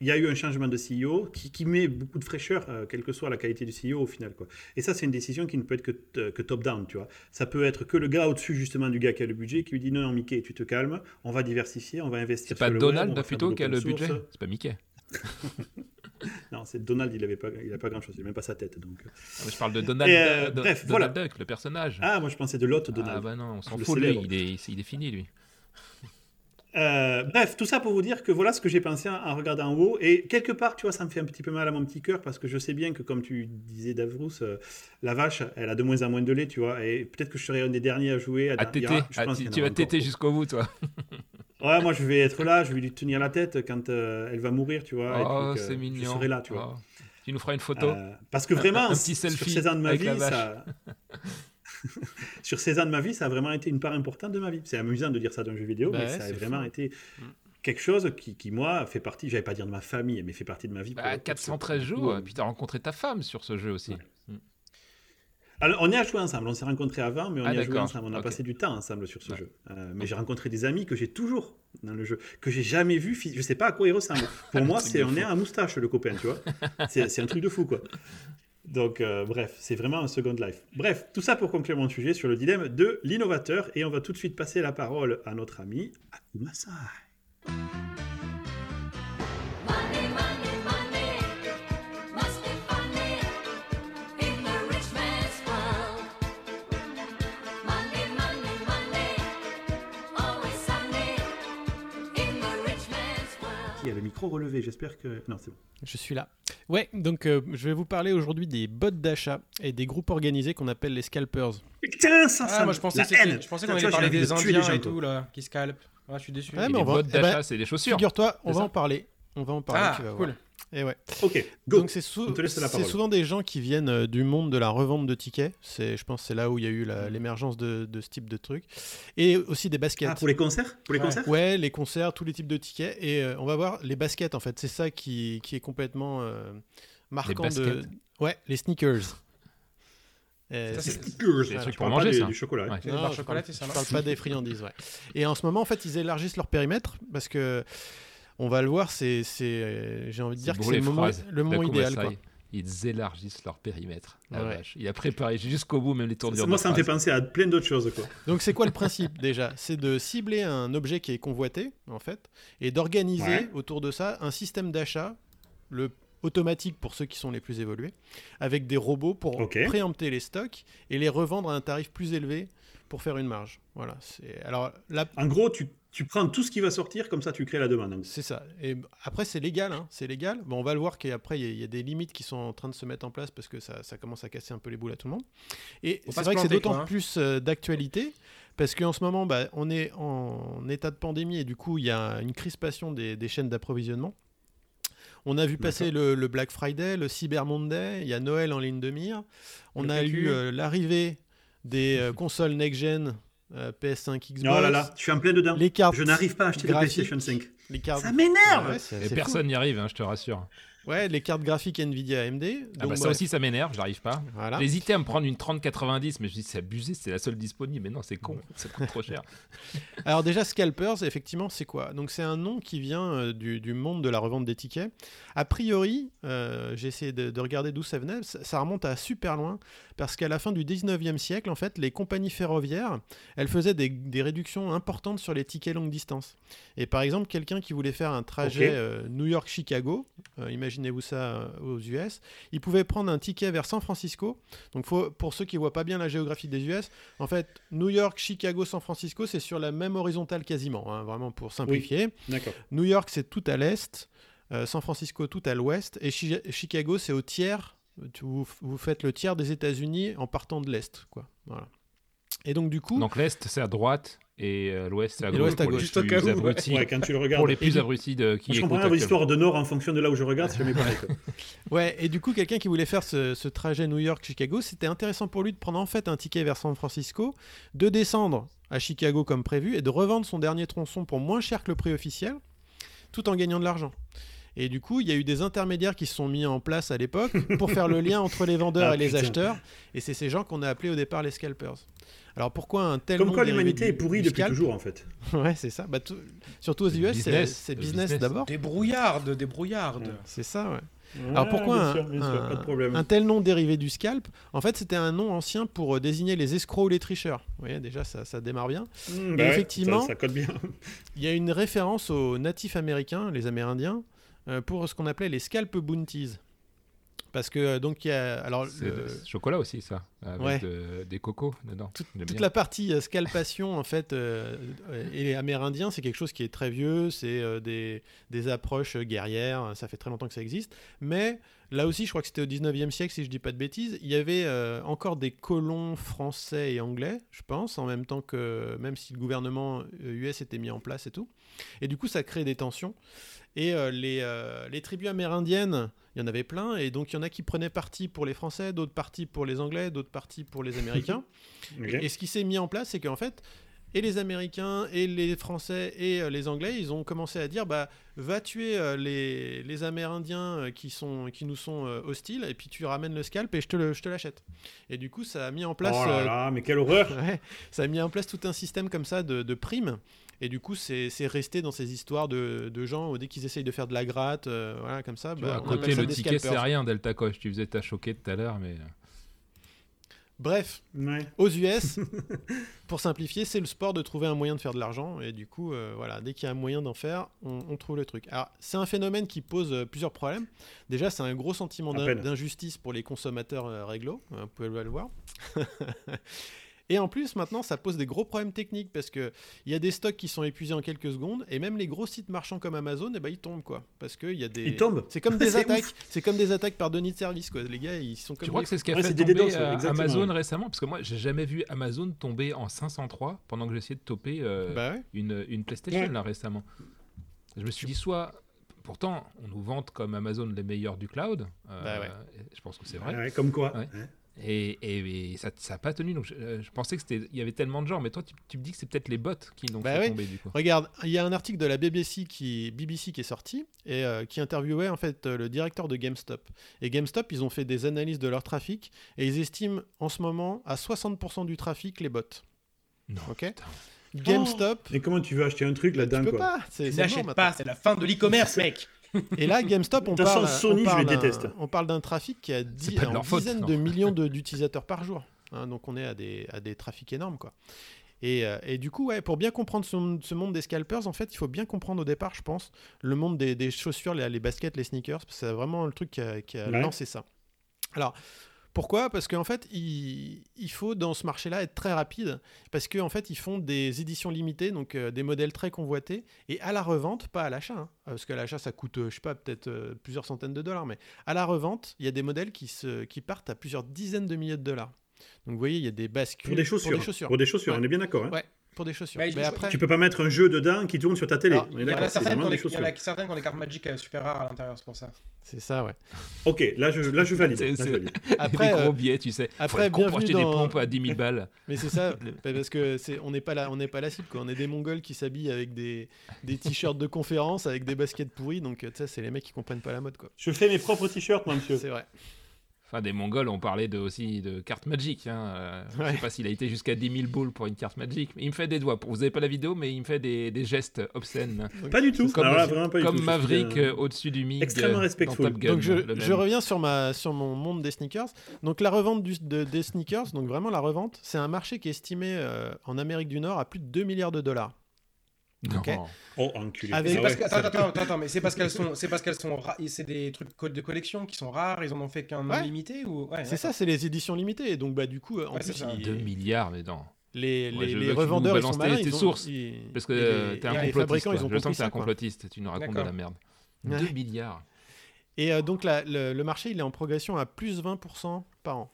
il y a eu un changement de CEO qui, qui met beaucoup de fraîcheur, euh, quelle que soit la qualité du CEO au final. Quoi. Et ça, c'est une décision qui ne peut être que, t- que top-down, tu vois. Ça peut être que le gars au-dessus, justement, du gars qui a le budget, qui lui dit non, non, Mickey, tu te calmes, on va diversifier, on va investir C'est pas le Donald web, plutôt qui a le l'open budget source. C'est pas Mickey. <laughs> Non, c'est Donald, il avait pas, il a pas grand-chose, il n'a même pas sa tête. Donc. Ah, mais je parle de Donald, Et, euh, de- bref, Donald voilà. Duck, le personnage. Ah, moi je pensais de l'autre Donald. Ah bah non, on s'en fout lui, il est, il est fini lui. Euh, bref, tout ça pour vous dire que voilà ce que j'ai pensé en, regardant en haut. Et quelque part, tu vois, ça me fait un petit peu mal à mon petit cœur parce que je sais bien que, comme tu disais, Davrous, euh, la vache, elle a de moins en moins de lait, tu vois. Et peut-être que je serai un des derniers à jouer. À, À téter, je Ah, pense tu, vas téter jusqu'au bout toi. <laughs> Ouais, moi je vais être là, je vais lui tenir la tête quand euh, elle va mourir, tu vois. oh, c'est Je mignon. serai là, tu vois. Oh. Tu nous feras une photo parce que vraiment, un petit sur selfie 16 ans de ma vie, ça... <laughs> sur 16 ans de ma vie, ça a vraiment été une part importante de ma vie. C'est amusant de dire ça d'un jeu vidéo, Bah mais ouais, ça a vraiment fou. été Mm. quelque chose qui, qui, moi, fait partie, j'allais pas dire de ma famille, mais fait partie de ma vie. Bah, pour- pour- 413 pour- jours, et puis t'as rencontré ta femme sur ce jeu aussi. Ouais. Alors, on y a joué ensemble, on s'est rencontrés avant, mais on Ah, y a joué ensemble, on a passé du temps ensemble sur ce jeu. Euh, mais j'ai rencontré des amis que j'ai toujours dans le jeu, que j'ai jamais vu, je sais pas à quoi ils ressemblent. <laughs> Pour moi, c'est on fou. est à moustache le copain, tu vois. <laughs> C'est un truc de fou, quoi. Donc, euh, bref, c'est vraiment un Second Life. Bref, tout ça pour conclure mon sujet sur le dilemme de l'innovateur, et on va tout de suite passer la parole à notre ami Akuma Qui a le micro relevé, j'espère que. Non, c'est bon. Je suis là. Ouais, donc euh, je vais vous parler aujourd'hui des bots d'achat et des groupes organisés qu'on appelle les scalpers. Putain, ça, ça Ah, moi je pensais, je pensais qu'on allait parler de des Indiens les gens, et tout là, qui scalpent. Ah, je suis déçu. Ouais, mais les on va- bots eh ben, d'achat, c'est des chaussures. Figure-toi, on va en parler. On va en parler. Ah, tu vas cool. Et ouais. Ok, go. Donc c'est sou- souvent des gens qui viennent euh, du monde de la revente de tickets. C'est, je pense, que c'est là où il y a eu la- l'émergence de, de ce type de truc. Et aussi des baskets. Ah, pour les concerts? Pour les Ouais. concerts? Ouais, les concerts, tous les types de tickets. Et euh, on va voir les baskets, en fait. C'est ça qui, qui est complètement euh, marquant. de... baskets Ouais, les sneakers. Euh, Ça, c'est- trucs je pour manger, des- ça. Du chocolat. Ouais. Non, je ça Je parle pas des friandises, ouais. Et en ce moment, en fait, ils élargissent leur périmètre parce que on va le voir, c'est, c'est, euh, j'ai envie de dire que c'est le moment, le idéal. Quoi. Ils élargissent leur périmètre. La Ouais. vache. Il a préparé jusqu'au bout, même les tournures. Moi, de ça me fait penser à plein d'autres choses. Quoi. Donc, c'est quoi le <laughs> principe déjà? C'est de cibler un objet qui est convoité, en fait, et d'organiser Ouais. autour de ça un système d'achat, le automatique pour ceux qui sont les plus évolués, avec des robots pour préempter les stocks et les revendre à un tarif plus élevé pour faire une marge. Voilà. C'est alors là, En gros, tu, tu prends tout ce qui va sortir, comme ça tu crées la demande. C'est ça. Et après, c'est légal. Hein. C'est légal. Bon, on va le voir qu'après, il y, a- il y a des limites qui sont en train de se mettre en place parce que ça, ça commence à casser un peu les boules à tout le monde. Et c'est vrai que c'est d'autant hein. plus euh, d'actualité parce qu'en ce moment, bah, on est en état de pandémie et du coup, il y a une crispation des, des chaînes d'approvisionnement. On a vu passer le, le Black Friday, le Cyber Monday, il y a Noël en ligne de mire. On Le a PQ. eu euh, l'arrivée des euh, consoles next-gen euh, PS5, Xbox. Oh là là, je suis en plein dedans. Les cartes Je n'arrive pas à acheter de. PlayStation 5. Les cartes... Ça m'énerve Ouais, personne n'y arrive, hein, je te rassure. Ouais, les cartes graphiques Nvidia AMD. Ah bah, ça aussi, ça m'énerve, j'arrive pas. voilà. J'ai hésité à me prendre une 3090, mais je me dis c'est abusé, c'est la seule disponible. Mais non, c'est con, ça coûte trop cher. <laughs> Alors déjà, Scalpers, effectivement, c'est quoi? Donc c'est un nom qui vient euh, du, du monde de la revente des tickets. A priori, euh, j'ai essayé de, de regarder d'où ça venait, ça, ça remonte à super loin, parce qu'à la fin du 19e siècle, en fait, les compagnies ferroviaires, elles faisaient des, des réductions importantes sur les tickets longue distance. Et par exemple, quelqu'un qui voulait faire un trajet euh, New York-Chicago, euh, imaginez-vous ça euh, aux US, il pouvait prendre un ticket vers San Francisco. Donc faut, pour ceux qui voient pas bien la géographie des US, en fait, New York, Chicago, San Francisco, c'est sur la même horizontale quasiment, hein, vraiment pour simplifier. New York, c'est tout à l'est, euh, San Francisco, tout à l'ouest, et Chi- Chicago, c'est au tiers. Vous, vous faites le tiers des États-Unis en partant de l'est, quoi. Voilà. Et donc du coup, Donc l'Est, c'est à droite et euh, l'Ouest, à Et gauche. l'Ouest à pour les gauche. Juste au plus cas où, abrutis. Ouais, quand tu le Pour regardes. les Et plus abrutis de, qui je comprends rien histoires de nord en fonction de là où je regarde, c'est jamais pareil. <laughs> Ouais, et du coup, quelqu'un qui voulait faire ce, ce trajet New York-Chicago, c'était intéressant pour lui de prendre en fait un ticket vers San Francisco, de descendre à Chicago comme prévu et de revendre son dernier tronçon pour moins cher que le prix officiel, tout en gagnant de l'argent. Et du coup, il y a eu des intermédiaires qui se sont mis en place à l'époque pour faire le lien entre les vendeurs Ah, et les putain. acheteurs. Et c'est ces gens qu'on a appelés au départ les scalpers. Alors pourquoi un tel Comme quoi l'humanité est pourrie depuis toujours en fait. <laughs> Ouais, c'est ça. Bah, tout- Surtout aux US, c'est business, d'abord. Des brouillardes, des brouillardes. Ouais. C'est ça, ouais. Alors pourquoi bien un, sûr, bien sûr, un- pas de problème. un tel nom dérivé du scalp? En fait, c'était un nom ancien pour euh, désigner les escrocs ou les tricheurs. Vous voyez, déjà, ça, ça démarre bien. Mmh, et bah ouais, effectivement- ça, ça bien. Il y a une référence aux natifs américains, les Amérindiens, euh, pour ce qu'on appelait les scalp bounties. Parce que, euh, donc, il y a. Alors, le- chocolat aussi, ça. Avec Ouais. de- des cocos dedans. Toute bien. la partie euh, scalpation, en fait, euh, euh, et les Amérindiens, c'est quelque chose qui est très vieux, c'est euh, des, des approches guerrières, ça fait très longtemps que ça existe. Mais là aussi, je crois que c'était au 19e siècle, si je dis pas de bêtises, il y avait euh, encore des colons français et anglais, je pense, en même temps que, même si le gouvernement euh, US était mis en place et tout. Et du coup, ça crée des tensions. Et euh, les, euh, les tribus amérindiennes, il y en avait plein, et donc il y en a qui prenaient parti pour les Français, d'autres partis pour les Anglais, d'autres partis pour les Américains. <laughs> Et ce qui s'est mis en place, c'est qu'en fait, et les Américains, et les Français, et euh, les Anglais, ils ont commencé à dire, bah, va tuer euh, les, les Amérindiens euh, qui, sont, qui nous sont euh, hostiles, et puis tu ramènes le scalp et je te le- je te l'achète. Et du coup, ça a mis en place... oh là euh, là, mais quelle horreur <laughs> Ouais, ça a mis en place tout un système comme ça de, de primes. Et du coup, c'est c'est resté dans ces histoires de, de gens, où dès qu'ils essayent de faire de la gratte, euh, voilà, comme ça, bah, vois, à côté, le ticket, c'est rien, Delta Coche. Tu faisais ta choquée tout à l'heure, mais. Bref, Ouais. aux US, <laughs> pour simplifier, c'est le sport de trouver un moyen de faire de l'argent. Et du coup, euh, voilà, dès qu'il y a un moyen d'en faire, on, on trouve le truc. Alors, c'est un phénomène qui pose euh, plusieurs problèmes. Déjà, c'est un gros sentiment d'injustice pour les consommateurs euh, réglo. hein, vous pouvez le voir. <laughs> Et en plus, maintenant, ça pose des gros problèmes techniques parce que il y a des stocks qui sont épuisés en quelques secondes et même les gros sites marchands comme Amazon, eh ben, ils tombent quoi. Parce qu'il y a des. Ils tombent C'est comme des <laughs> attaques. C'est comme des attaques par Denis de service quoi. Les gars, ils sont comme. Tu crois que c'est ce qui a Ouais, fait tomber euh, Amazon ouais. récemment? Parce que moi, j'ai jamais vu Amazon tomber en 503 pendant que j'essayais de toper euh, Bah ouais. une, une PlayStation Ouais. là récemment. Je me suis dit soit. Pourtant, on nous vante comme Amazon les meilleurs du cloud. euh, Bah ouais. Je pense que c'est vrai. Ouais, Comme quoi Ouais. Et, et- et ça n'a pas tenu. Donc je, euh, je pensais que c'était, il y avait tellement de gens. Mais toi, tu, tu me dis que c'est peut-être les bots qui l'ont Bah fait oui. tomber du coup. Regarde, il y a un article de la BBC qui, BBC qui est sorti et euh, qui interviewait en fait euh, le directeur de GameStop. Et GameStop, ils ont fait des analyses de leur trafic et ils estiment en ce moment à 60% du trafic les bots. Non. Ok. putain. GameStop, Et comment tu veux acheter un truc tu là-dedans peux quoi pas. C'est N'achète pas, c'est la fin de l'e-commerce, mec. Et là, GameStop, on parle, Sony, on je les parle d'un- déteste. on parle d'un trafic qui a dix- de en faute, dizaines non. de <laughs> millions d'utilisateurs par jour. Hein, donc on est à des, à des trafics énormes quoi. Et, euh, et du coup, ouais, pour bien comprendre ce, ce monde des scalpers, en fait, il faut bien comprendre au départ, je pense, le monde des, des chaussures, les, les baskets, les sneakers, c'est vraiment le truc qui a, qui a Ouais. lancé ça. Alors, pourquoi? Parce qu'en fait, il, il faut dans ce marché-là être très rapide, parce qu'en fait, ils font des éditions limitées, donc euh, des modèles très convoités, et à la revente, pas à l'achat, hein, parce qu'à l'achat, ça coûte, euh, je sais pas, peut-être euh, plusieurs centaines de dollars, mais à la revente, il y a des modèles qui, se, qui partent à plusieurs dizaines de milliers de dollars. Donc vous voyez, il y a des bascules Pour des chaussures. Pour des chaussures. Pour des chaussures, Ouais. on est bien d'accord. hein Ouais. Pour des chaussures. Bah, Mais après, Tu peux pas mettre un jeu dedans qui tourne sur ta télé. Est Il y en a certaines qui ont des des- il y en chaussures. a certaines qui ont des cartes Magic euh, super rares à l'intérieur, c'est pour ça. c'est ça, ouais. <laughs> Ok, là je, là, je valide. Là, je valide. <laughs> Après, des euh, gros billets, tu sais. après, bienvenue acheter des pompes à 10 000 balles. <laughs> Mais c'est ça, parce que c'est, on n'est pas là, on n'est pas la cible, quoi. On est des Mongols qui s'habillent avec des, des t-shirts de conférence, avec des baskets pourries, donc euh, tu sais, c'est les mecs qui comprennent pas la mode, quoi. Je fais mes propres t-shirts, moi, monsieur. C'est vrai. Enfin, des Mongols, on parlait de, aussi de cartes Magic. Hein. euh, Je sais pas s'il a été jusqu'à 10 000 boules pour une carte Magic. Mais il me fait des doigts. Vous avez pas la vidéo, mais il me fait des, des gestes obscènes. Pas du tout. Comme, Alors là, vraiment pas du comme tout. Maverick euh, euh, au-dessus du MiG extrêmement euh, Gun. Donc je, je reviens sur, ma, sur mon monde des sneakers. Donc la revente du- de- des sneakers, donc vraiment la revente, c'est un marché qui est estimé euh, en Amérique du Nord à plus de 2 milliards de dollars. Non. Ok. Oh, enculé. Avec- C'est Ah ouais, attends, attends, attends, attends, mais c'est parce qu'elles sont, <laughs> c'est parce qu'elles sont, ra- c'est des trucs de collection qui sont rares. Ils en ont fait qu'un Ouais. limité ou ouais, C'est ça, c'est les éditions limitées. Donc bah du coup, euh, en Ouais, plus, ils- 2 milliards, mais non. les, Ouais, les- les revendeurs ils sont malins, tes- ils ont- sources, ils- Parce que euh, t'es un et les complotiste. fabricants, ils ont Je sens que t'es un complotiste. Tu nous racontes de la merde. Ouais. 2 milliards. Et euh, donc la- le, le marché, il est en progression à plus 20% par an.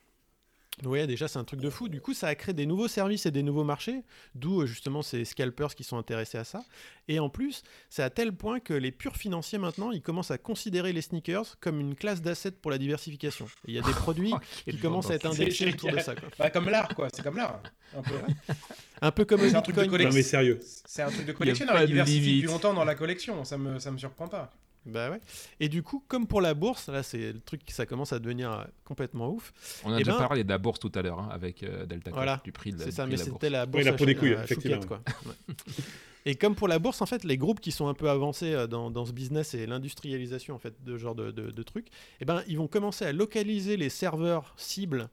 Vous voyez, déjà, c'est un truc de fou. Du coup, ça a créé des nouveaux services et des nouveaux marchés, d'où euh, justement ces scalpers qui sont intéressés à ça. Et en plus, c'est à tel point que les purs financiers, maintenant, ils commencent à considérer les sneakers comme une classe d'assets pour la diversification. Il y a des <laughs> produits Oh, qui commencent à être indexés autour de ça. quoi. Bah, comme l'art, quoi. C'est comme l'art. Un peu. <laughs> Un peu comme un truc de collection. Non, mais sérieux. C'est un truc de pas collectionneur. de Il diversifie limite. depuis longtemps dans la collection. Ça me, ça me surprend pas. Bah ouais. Et du coup, comme pour la bourse, là, c'est le truc qui ça commence à devenir euh, complètement ouf. On a Eh déjà ben- parlé de la bourse tout à l'heure hein, avec euh, Delta Voilà. du prix de la, C'est du ça, prix mais de la bourse. c'était la bourse. la peau des couilles, effectivement. Quoi. Ouais. Et comme pour la bourse, en fait, les groupes qui sont un peu avancés euh, dans, dans ce business et l'industrialisation en fait de ce genre de, de- de trucs, eh ben, ils vont commencer à localiser les serveurs cibles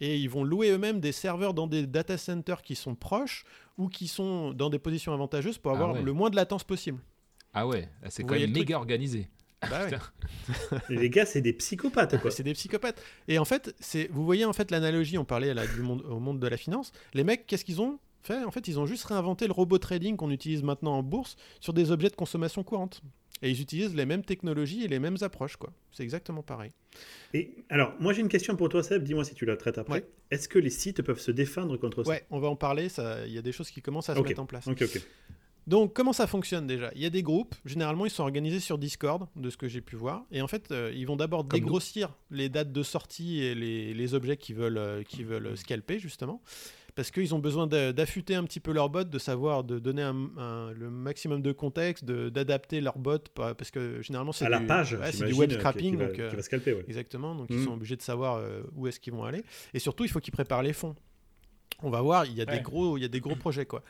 et ils vont louer eux-mêmes des serveurs dans des data centers qui sont proches ou qui sont dans des positions avantageuses pour Ah avoir ouais. le moins de latence possible. Ah ouais, c'est Vous quand même méga organisé. Bah ouais. <laughs> Et les gars, c'est des psychopathes, quoi. C'est des psychopathes. Et en fait, c'est, vous voyez en fait l'analogie, on parlait là, du monde, au monde de la finance. Les mecs, qu'est-ce qu'ils ont fait? En fait, ils ont juste réinventé le robot trading qu'on utilise maintenant en bourse sur des objets de consommation courante. Et ils utilisent les mêmes technologies et les mêmes approches, quoi. C'est exactement pareil. Et alors, moi j'ai une question pour toi, Seb. Dis-moi si tu la traites après. Ouais. Est-ce que les sites peuvent se défendre contre ça? Ouais, on va en parler. ça- Il y a des choses qui commencent à se mettre en place. Ok, ok. Donc, comment ça fonctionne déjà? Il y a des groupes, généralement, ils sont organisés sur Discord, de ce que j'ai pu voir. Et en fait, euh, ils vont d'abord nous. dégrossir les dates de sortie et les, les objets qu'ils veulent, euh, veulent scalper, justement. Parce qu'ils ont besoin d'a- d'affûter un petit peu leur bot, de savoir, de donner un- un- le maximum de contexte, d'adapter leur bot, pa- parce que généralement, c'est du, page, ouais, c'est du web scrapping. qui, va, donc, euh, qui va scalper, ouais. Exactement, donc ils Mhm. sont obligés de savoir euh, où est-ce qu'ils vont aller. Et surtout, il faut qu'ils préparent les fonds. On va voir, il y a, des, gros, il y a des gros projets. Quoi.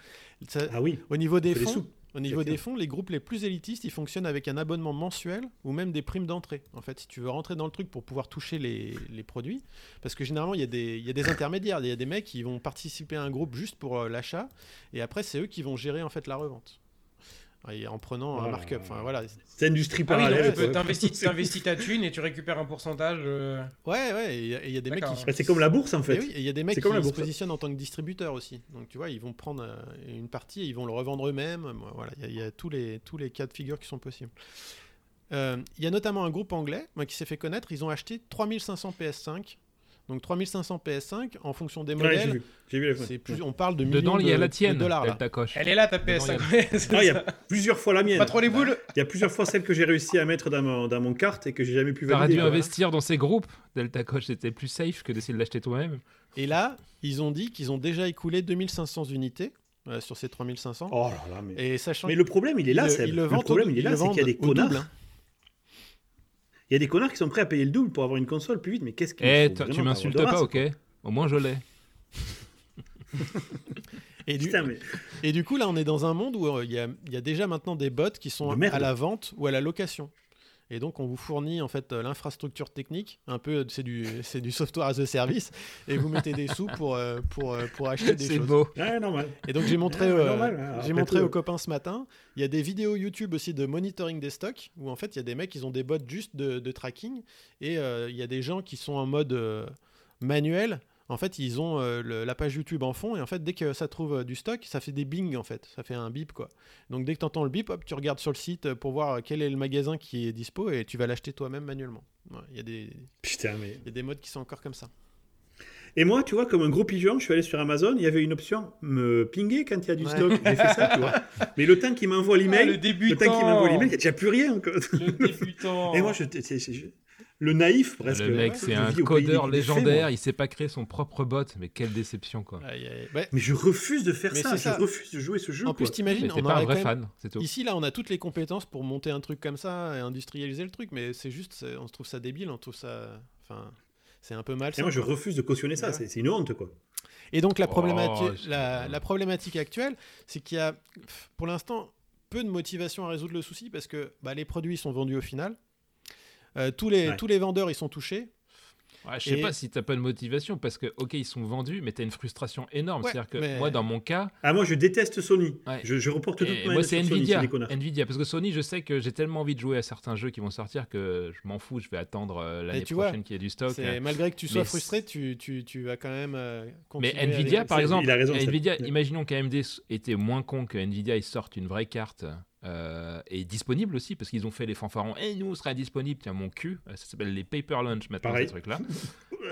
Ça- Ah oui, au niveau des fonds, sous. au niveau Effectivement. des fonds, les groupes les plus élitistes, ils fonctionnent avec un abonnement mensuel ou même des primes d'entrée. En fait, si tu veux rentrer dans le truc pour pouvoir toucher les, les produits, parce que généralement, il y, a des- il y a des intermédiaires, il y a des mecs qui vont participer à un groupe juste pour euh, l'achat, et après, c'est eux qui vont gérer en fait la revente. Et en prenant un markup. Enfin, voilà. C'est industrie Ah oui, parallèle. tu <laughs> t'investis ta thune et tu récupères un pourcentage. euh, Ouais, ouais, et il y a- des mecs qui, Bah, c'est comme la bourse en Et fait. oui, il y a des mecs qui se positionnent en tant que distributeurs aussi. Donc tu vois, ils vont prendre euh, une partie et ils vont le revendre eux-mêmes. Voilà, il y a- il y, a tous les, tous les cas de figure qui sont possibles. Euh, Il y a notamment un groupe anglais moi, qui s'est fait connaître. Ils ont acheté 3500 PS5. Donc 3500 PS5 en fonction des Ouais, j'ai modèles. vu. J'ai vu les c'est plus, on parle de millions Dedans, il y a la tienne, dollars là. Delta Coche. Elle est là ta Dedans, PS5. il Ah, y a plusieurs fois la mienne. Pas trop les boules. Il y a plusieurs fois celle que j'ai réussi à mettre dans mon, dans mon carte et que j'ai jamais pu T'aurais valider. dû quoi. investir dans ces groupes. Delta Coche, c'était plus safe que d'essayer de l'acheter toi-même. Et là, ils ont dit qu'ils ont déjà écoulé 2500 unités euh, sur ces 3500. Oh là là, mais. Et sachant Mais le problème, il est là, Le, au- problème, il est là, le c'est qu'il y a des au double, connards. hein. Il y a des connards qui sont prêts à payer le double pour avoir une console plus vite. Mais qu'est-ce qu'il Eh, tu m'insultes pas, ok Au moins, je l'ai. Et du, Putain, mais Et du coup, là, on est dans un monde où euh, il y, y a déjà maintenant des bots qui sont à la vente ou à la location. Et donc, on vous fournit en fait euh, l'infrastructure technique, un peu, c'est du, <laughs> c'est du software as a service, et vous mettez des sous pour, euh, pour, euh, pour acheter des <laughs> C'est choses. beau. Ouais, normal. Et donc, j'ai montré, Ouais, euh, normal, hein. j'ai montré aux euh. copains ce matin, il y a des vidéos YouTube aussi de monitoring des stocks, où en fait, il y a des mecs, ils ont des bots juste de, de tracking, et euh, il y a des gens qui sont en mode euh, manuel. En fait, ils ont euh, le- la page YouTube en fond et en fait, dès que ça trouve euh, du stock, ça fait des bing en fait, ça fait un bip quoi. Donc dès que tu entends le bip, hop, tu regardes sur le site euh, pour voir quel est le magasin qui est dispo et tu vas l'acheter toi-même manuellement. Ouais, Il y, a des- Putain, mais. il y a des modes qui sont encore comme ça. Et moi, tu vois, comme un gros pigeon, je suis allé sur Amazon, il y avait une option me pinguer quand il y a du Ouais. stock. J'ai fait ça, tu vois. <laughs> Mais le temps qu'il m'envoie Ah, l'email, le le, débutant. temps qu'il m'envoie l'email, il n'y a déjà plus rien. quoi. Le débutant. Et moi, je, je- le naïf presque. le mec, Ouais, c'est un codeur légendaire, il sait pas créer son propre bot, mais quelle déception quoi. Aïe, aïe. Ouais. Mais je refuse de faire ça. Je refuse de jouer ce jeu. En plus, t'imagines, on pas un vrai fan, c'est tout. Ici, là, on a toutes les compétences pour monter un truc comme ça et industrialiser le truc, mais c'est juste, on se trouve ça débile, on trouve ça. Enfin, c'est un peu mal. Et moi, je refuse de cautionner ça. C'est une honte, quoi. Et donc, la Oh, problématique, c'est- la, la problématique actuelle, c'est qu'il y a, pour l'instant, peu de motivation à résoudre le souci parce que bah, les produits sont vendus au final. Euh, tous, les, Ouais. tous les vendeurs, ils sont touchés. Ouais, je sais Et- pas si t'as pas de motivation parce que, ok, ils sont vendus, mais t'as une frustration énorme. Ouais, C'est-à-dire que mais- moi, dans mon cas, Ah, moi, je déteste Sony. Ouais. Je, je reporte ma moi c'est Sony, Nvidia. Nvidia, parce que Sony, je sais que j'ai tellement envie de jouer à certains jeux qui vont sortir que je m'en fous, je vais attendre euh, l'année prochaine qu'il y ait du stock. C'est- malgré que tu sois mais frustré, tu, tu, tu vas quand même euh, continuer. Mais Nvidia, avec- par exemple, il a raison. Nvidia, imaginons qu'AMD était moins con que Nvidia, ils sortent une vraie carte euh, et disponible aussi parce qu'ils ont fait les fanfarons. Et nous, on sera disponible. Tiens, mon cul, euh, ça s'appelle les paper lunch maintenant, Pareil. ces trucs-là. <laughs>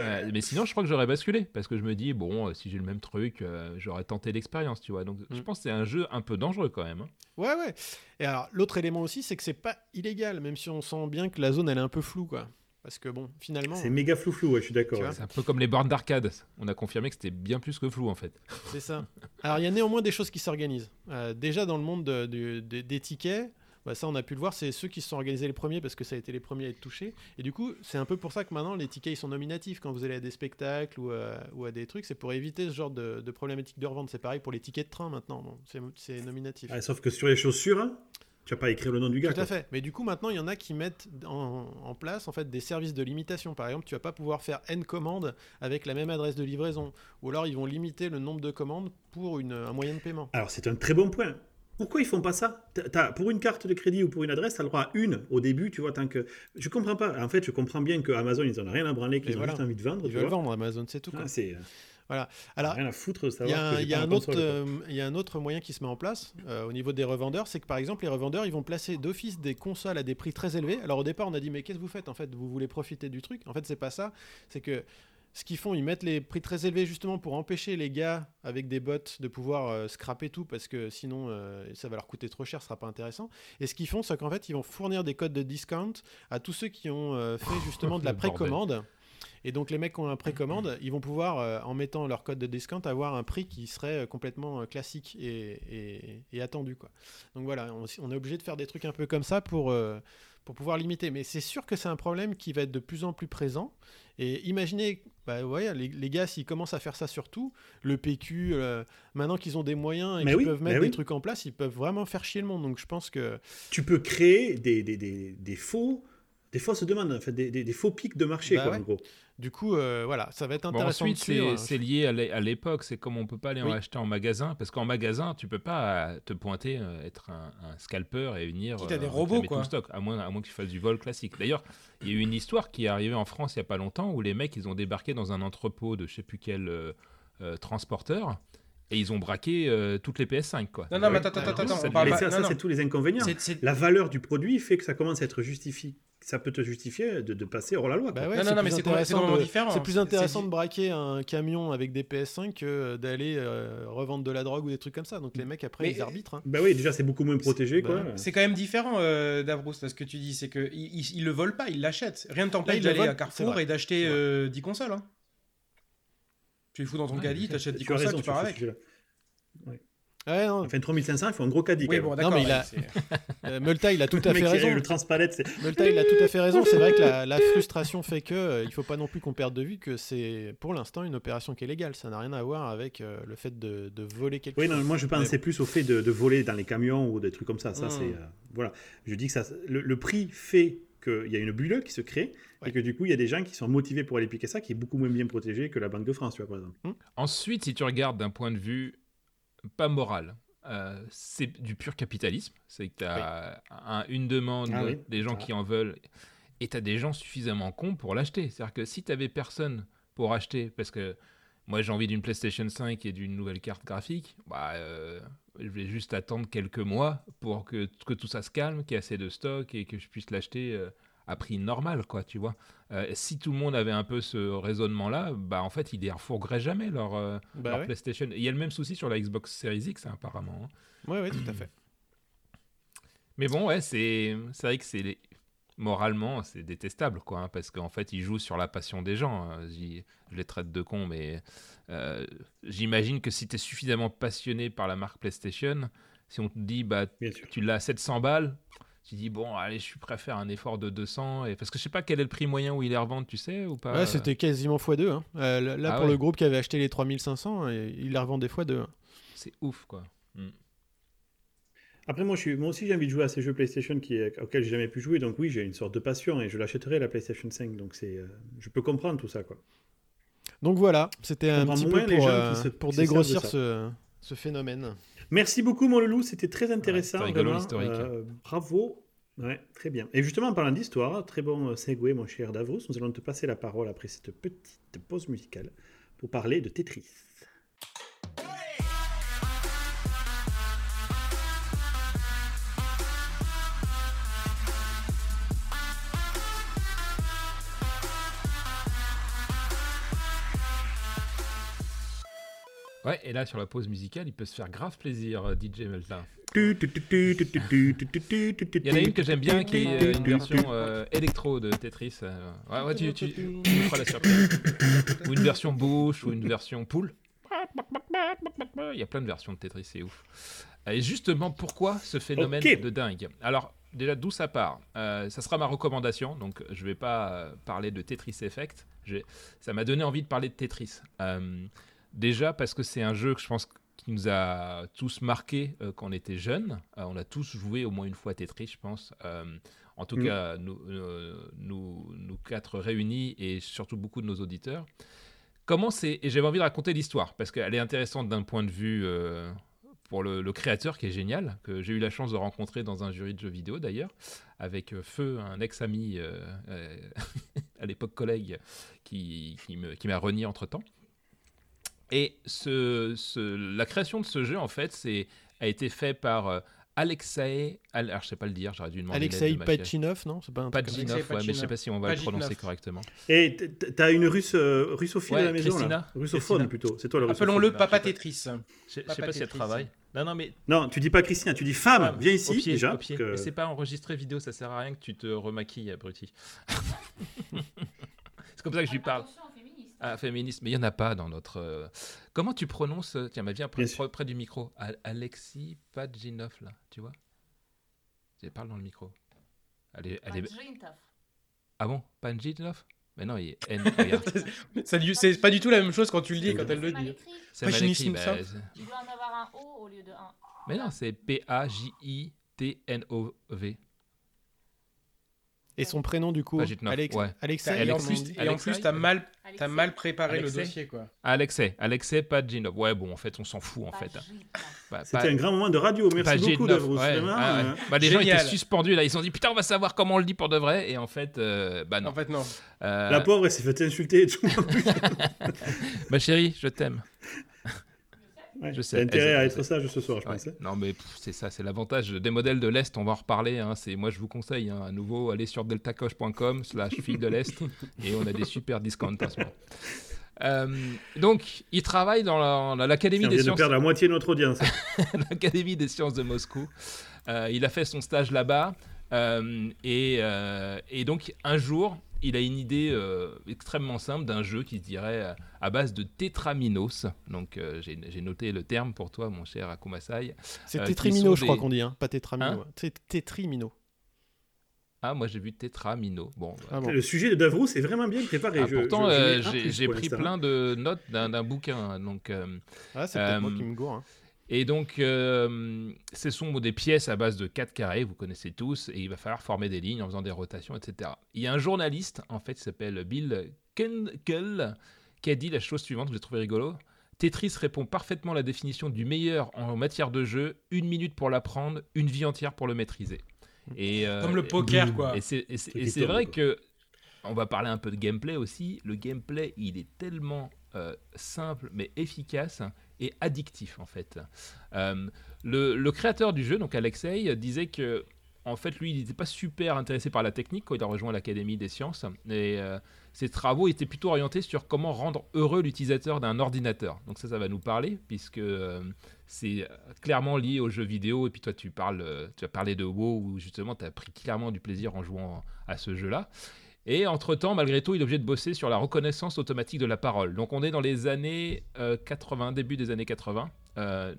Euh, mais sinon, je crois que j'aurais basculé parce que je me dis, bon, euh, si j'ai le même truc, euh, j'aurais tenté l'expérience, tu vois. Donc, je Mm. pense que c'est un jeu un peu dangereux quand même. hein. Ouais, ouais. Et alors, l'autre élément aussi, c'est que c'est pas illégal, même si on sent bien que la zone, elle est un peu floue, quoi. Parce que bon, finalement, C'est méga flou-flou, ouais, je suis d'accord. C'est un peu comme les bornes d'arcade. On a confirmé que c'était bien plus que flou en fait. <laughs> c'est ça. Alors, il y a néanmoins des choses qui s'organisent. Euh, déjà, dans le monde de- de- de- des tickets, bah, ça, on a pu le voir, c'est ceux qui se sont organisés les premiers parce que ça a été les premiers à être touchés. Et du coup, c'est un peu pour ça que maintenant, les tickets, ils sont nominatifs. Quand vous allez à des spectacles ou, à- ou à des trucs, c'est pour éviter ce genre de, de problématique de revente. C'est pareil pour les tickets de train maintenant. Bon, c'est nominatif. Ah, sauf que sur les chaussures, hein, tu vas pas écrire le nom du gars. Tout à quoi. fait. Mais du coup, maintenant, il y en a qui mettent en, en place en fait des services de limitation. Par exemple, tu vas pas pouvoir faire n commandes avec la même adresse de livraison, ou alors ils vont limiter le nombre de commandes pour une, un moyen de paiement. Alors, c'est un très bon point. Pourquoi ils font pas ça? Pour une carte de crédit ou pour une adresse, tu as le droit à une au début, tu vois, tant que... Je comprends pas. En fait, je comprends bien que Amazon, ils en ont rien à branler, qu'ils ont voilà. juste envie de vendre. Ils tu veulent vendre Amazon, c'est tout. quoi. Ah, c'est... Voilà. Alors, rien à foutre de Il y, savoir a un, il y autre, console, quoi. il y a un autre moyen qui se met en place euh, au niveau des revendeurs, c'est que par exemple les revendeurs ils vont placer d'office des consoles à des prix très élevés. Alors au départ on a dit mais qu'est-ce que vous faites en fait? Vous voulez profiter du truc? En fait c'est pas ça. C'est que ce qu'ils font, ils mettent les prix très élevés justement pour empêcher les gars avec des bots de pouvoir euh, scraper tout parce que sinon euh, ça va leur coûter trop cher, ce sera pas intéressant. Et ce qu'ils font, c'est qu'en fait ils vont fournir des codes de discount à tous ceux qui ont euh, fait <laughs> justement de la précommande. Et donc les mecs qui ont un précommande, ils vont pouvoir, euh, en mettant leur code de discount, avoir un prix qui serait euh, complètement euh, classique et, et- et attendu. Quoi. Donc voilà, on, on est obligé de faire des trucs un peu comme ça pour, euh, pour pouvoir limiter. Mais c'est sûr que c'est un problème qui va être de plus en plus présent. Et imaginez, bah, ouais, les, les gars, s'ils commencent à faire ça sur tout, le PQ, euh, maintenant qu'ils ont des moyens et qu'ils oui, peuvent mettre des oui. trucs en place, ils peuvent vraiment faire chier le monde. Donc je pense que... Tu peux créer des, des, des, des faux... Des fausses demandes, en fait, des, des, des faux pics de marché, Bah quoi, ouais. en gros. Du coup, euh, voilà, ça va être Bon, intéressant ensuite, de suivre. hein. c'est lié à l'é- à l'époque. C'est comme on peut pas aller en Oui. acheter en magasin. Parce qu'en magasin, tu peux pas euh, te pointer, euh, être un, un scalper et venir. Si t'as des euh, robots, quoi. tout le stock, à moins, à moins que tu fasses du vol classique. D'ailleurs, il y a eu une histoire qui est arrivée en France il y a pas longtemps où les mecs, ils ont débarqué dans un entrepôt de je sais plus quel euh, euh, transporteur et ils ont braqué euh, toutes les PS5, quoi. Non, non, mais Ouais. attends, attends, Alors, attends, ça Mais ça, c'est tous les inconvénients. La valeur du produit fait que ça commence à être justifié. Ça peut te justifier de, de passer hors la loi. Bah ouais, Non, c'est non, non, plus mais c'est complètement de- différent. C'est plus C'est- intéressant de braquer un camion avec des PS5 que d'aller euh, revendre de la drogue ou des trucs comme ça. Donc les mecs après Mais- ils arbitrent. hein. Bah oui, déjà, c'est beaucoup moins protégé, Bah ouais. C'est quand même différent, euh, Davros, là, ce que tu dis. C'est qu'ils ils, ils le volent pas, ils l'achètent. Rien ne t'empêche d'aller à Carrefour et d'acheter euh, 10 consoles. hein. Tu les fous dans ton Ouais, caddie, t'achètes 10 Tu as consoles, tu pars avec. sujet-là. Ouais, non, Enfin, 3500, il faut un gros caddie. Oui, bon, d'accord. mais il a- <laughs> euh, Multa il a tout à fait raison. le transpalette, c'est... <laughs> Multa il a tout à fait raison. C'est vrai que la, la frustration fait que euh, il faut pas non plus qu'on perde de vue que c'est pour l'instant une opération qui est légale. Ça n'a rien à voir avec euh, le fait de, de voler quelque Oui, chose. non, moi je pensais plus au fait de, de voler dans les camions ou des trucs comme ça. Ça, Mm. c'est. euh, voilà. Je dis que ça, le, le prix fait qu'il y a une bulle qui se crée Ouais. et que du coup, il y a des gens qui sont motivés pour aller piquer ça, qui est beaucoup moins bien protégé que la Banque de France, tu vois, par exemple. Ensuite, si tu regardes d'un point de vue pas moral, euh, c'est du pur capitalisme. C'est que tu as une demande, Ah oui, des gens qui en veulent, et tu as des gens suffisamment cons pour l'acheter. C'est-à-dire que si tu avais personne pour acheter, parce que moi j'ai envie d'une PlayStation 5 et d'une nouvelle carte graphique, bah, euh, je vais juste attendre quelques mois pour que, que tout ça se calme, qu'il y ait assez de stock et que je puisse l'acheter euh, à prix normal, quoi, tu vois. Euh, si tout le monde avait un peu ce raisonnement-là, bah en fait, ils les refourgueraient jamais leur, euh, Bah leur ouais. PlayStation. Il y a le même souci sur la Xbox Series X, hein, apparemment. hein. Ouais, ouais, tout à fait. <clears throat> Mais bon, ouais, c'est vrai que c'est les- moralement c'est détestable, quoi, hein, parce qu'en fait, ils jouent sur la passion des gens. hein. Je les traite de cons, mais euh, j'imagine que si tu es suffisamment passionné par la marque PlayStation, si on te dit, bah, tu l'as à 700 balles. Tu dis, bon, allez, je suis prêt à faire un effort de 200. Et... Parce que je sais pas quel est le prix moyen où ils les revendent, tu sais, ou pas? Ouais, c'était quasiment x2. Hein. Euh, là, là, Ah pour ouais. le groupe qui avait acheté les 3500, et il la revendait x2. hein. C'est ouf, quoi. Mm. Après, moi, je suis, moi aussi, j'ai envie de jouer à ces jeux PlayStation qui, auxquels j'ai jamais pu jouer. Donc, oui, j'ai une sorte de passion et je l'achèterai la PlayStation 5. Donc, c'est, euh, je peux comprendre tout ça, quoi. Donc voilà, c'était un petit peu les pour, euh, se- pour de dégrossir ce, ce phénomène. Merci beaucoup, mon loulou. C'était très intéressant. rigolo, l'historique. Euh, bravo. Ouais, très bien. Et justement, en parlant d'histoire, très bon euh, segue, mon cher Davros. Nous allons te passer la parole après cette petite pause musicale pour parler de Tetris. Ouais, et là, sur la pause musicale, il peut se faire grave plaisir, euh, DJ Melta. Il y en a une que j'aime bien qui est euh, une version euh, électro de Tetris. euh, Ouais, ouais, tu, tu, feras la surprise. Ou une version bouche, ou une version poule. Il y a plein de versions de Tetris, c'est ouf. Et justement, pourquoi ce phénomène de dingue Alors, déjà, d'où ça part Euh, Ça sera ma recommandation, donc je vais pas euh, parler de Tetris Effect. Ça m'a donné envie de parler de Tetris. Euh, déjà parce que c'est un jeu que je pense qui nous a tous marqué euh, quand on était jeunes. Euh, on a tous joué au moins une fois à Tetris, je pense. Euh, en tout Mm. cas, nous, nous, nous quatre réunis et surtout beaucoup de nos auditeurs. Comment c'est Et j'avais envie de raconter l'histoire parce qu'elle est intéressante d'un point de vue pour le, le créateur qui est génial, que j'ai eu la chance de rencontrer dans un jury de jeux vidéo d'ailleurs, avec Feu, un ex-ami, euh, euh, <laughs> à l'époque collègue, qui, qui m'a renié entre temps. Et ce, ce- la création de ce jeu, en fait, c'est, a été fait par euh, Alexei. Al- alors, je sais pas le dire, j'aurais dû demander. Alexei de. Pachinov, non? C'est pas un ouais, mais je sais Pajinov. pas si on va le prononcer correctement. Et t'as une russe, euh, russophile Ouais, à la maison, Christina. là Russophone, Christina. plutôt. C'est toi le russophone. Appelons-le Papa sais pas. Tetris. Je sais- sais Papa pas si elle travaille. Non, non, mais Non, tu dis pas Christina, tu dis femme. Femme, Viens au ici, pied, déjà. au pied. que- Mais c'est pas enregistré vidéo, ça sert à rien que tu te remaquilles, abruti. <laughs> c'est comme ça que je lui parle. Ah, féministe, mais il n'y en a pas dans notre. euh, Comment tu prononces. euh, Tiens, mais viens près, Bien sûr. près du micro. Al- Alexis Pajinov, là, tu vois? Je parle dans le micro. Elle est, elle est- Pajitnov. Ah bon Pajinov Mais non, il est N. <laughs> regarde. Ça lui- C'est pas du tout la même chose quand tu le dis et quand elle le C'est mal dit. écrit. C'est mal écrit. Bah, c'est- Il doit en avoir un O au lieu de un. mais non, c'est P-A-J-I-T-N-O-V. Et son prénom, du coup Alex... ouais. Alexei, Et en plus, et en t'as mal, t'as mal préparé Alexei. le dossier, quoi. Alexei, Alexei Pajinov. Ouais, bon, en fait, on s'en fout, en fait. Pajitnov. Bah, C'était un grand moment de radio. Merci beaucoup, Davros. ouais, ah ouais. euh, Bah, les gens Génial. étaient suspendus là, ils se sont dit putain on va savoir comment on le dit pour de vrai et en fait euh, bah non. En fait, non. Euh, La pauvre, elle s'est fait insulter et tout. ma <laughs> chérie, je t'aime. Ouais, Je sais, intérêt à être sage ce soir, je Ouais. pense. hein. Non mais c'est ça, c'est l'avantage des modèles de l'Est, on va en reparler. hein. C'est Moi je vous conseille hein, à nouveau, allez sur deltacoche.com slash fille de l'Est <laughs> et on a des super discounts en ce moment. Euh, donc, il travaille dans la- dans l'Académie On des vient de sciences perdre la moitié de notre audience. <laughs> l'Académie des sciences de Moscou. Euh, il a fait son stage là-bas. euh, et, euh, et donc, un jour, il a une idée euh, extrêmement simple d'un jeu qui se dirait euh, à base de tétraminos. Donc, euh, j'ai noté le terme pour toi, mon cher Akumasai. C'est euh, Tétrimino, je crois qu'on dit, hein, pas Tétramino. Hein. C'est Tétrimino. Ah, moi, j'ai vu tétramino. Bon, Ah bon. Le sujet de Davros est vraiment bien préparé. Ah, Je- pourtant, euh, j'ai pris plein de notes d'un bouquin. Donc, euh, Ah, c'est peut-être moi qui me gourre. hein. Et donc, euh, ce sont des pièces à base de 4 carrés, vous connaissez tous, et il va falloir former des lignes en faisant des rotations, etc. Il y a un journaliste, en fait, qui s'appelle Bill Kunkel, qui a dit la chose suivante, que j'ai trouvé rigolo. Tetris répond parfaitement à la définition du meilleur en matière de jeu, une minute pour l'apprendre, une vie entière pour le maîtriser. Et, euh, Comme le poker, quoi. et c'est et vrai quoi. que on va parler un peu de gameplay aussi. Le gameplay, il est tellement euh, simple mais efficace et addictif en fait. Euh, le, créateur du jeu, donc Alexei, disait que en fait, lui, il n'était pas super intéressé par la technique quand il a rejoint l'Académie des sciences. Et euh, ses travaux étaient plutôt orientés sur comment rendre heureux l'utilisateur d'un ordinateur. Donc ça, ça va nous parler, puisque c'est clairement lié aux jeux vidéo. Et puis toi, tu, parles, tu as parlé de WoW, où justement, tu as pris clairement du plaisir en jouant à ce jeu-là. Et entre-temps, malgré tout, il est obligé de bosser sur la reconnaissance automatique de la parole. Donc on est dans les années 80, début des années 80.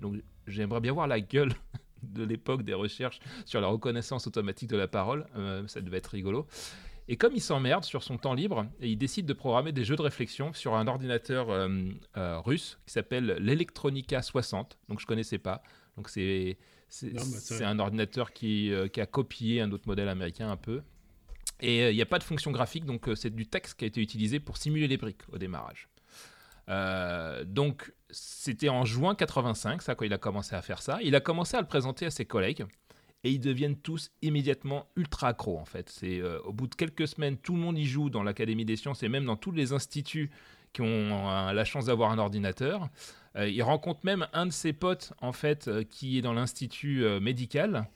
donc j'aimerais bien voir la gueule <laughs> de l'époque des recherches sur la reconnaissance automatique de la parole. Euh, ça devait être rigolo. Et comme il s'emmerde sur son temps libre, il décide de programmer des jeux de réflexion sur un ordinateur euh, euh, russe qui s'appelle l'Electronica 60. Donc je connaissais pas. Donc c'est c'est bah, un ordinateur qui, qui, a copié un autre modèle américain un peu. Et il n'y a pas de fonction graphique, donc c'est du texte qui a été utilisé pour simuler les briques au démarrage. Euh, donc, c'était en juin 85, ça, quand il a commencé à faire ça. Il a commencé à le présenter à ses collègues et ils deviennent tous immédiatement ultra accros en fait. C'est euh, au bout de quelques semaines, tout le monde y joue dans l'Académie des sciences et même dans tous les instituts qui ont la chance d'avoir un ordinateur. Euh, il rencontre même un de ses potes en fait qui est dans l'institut médical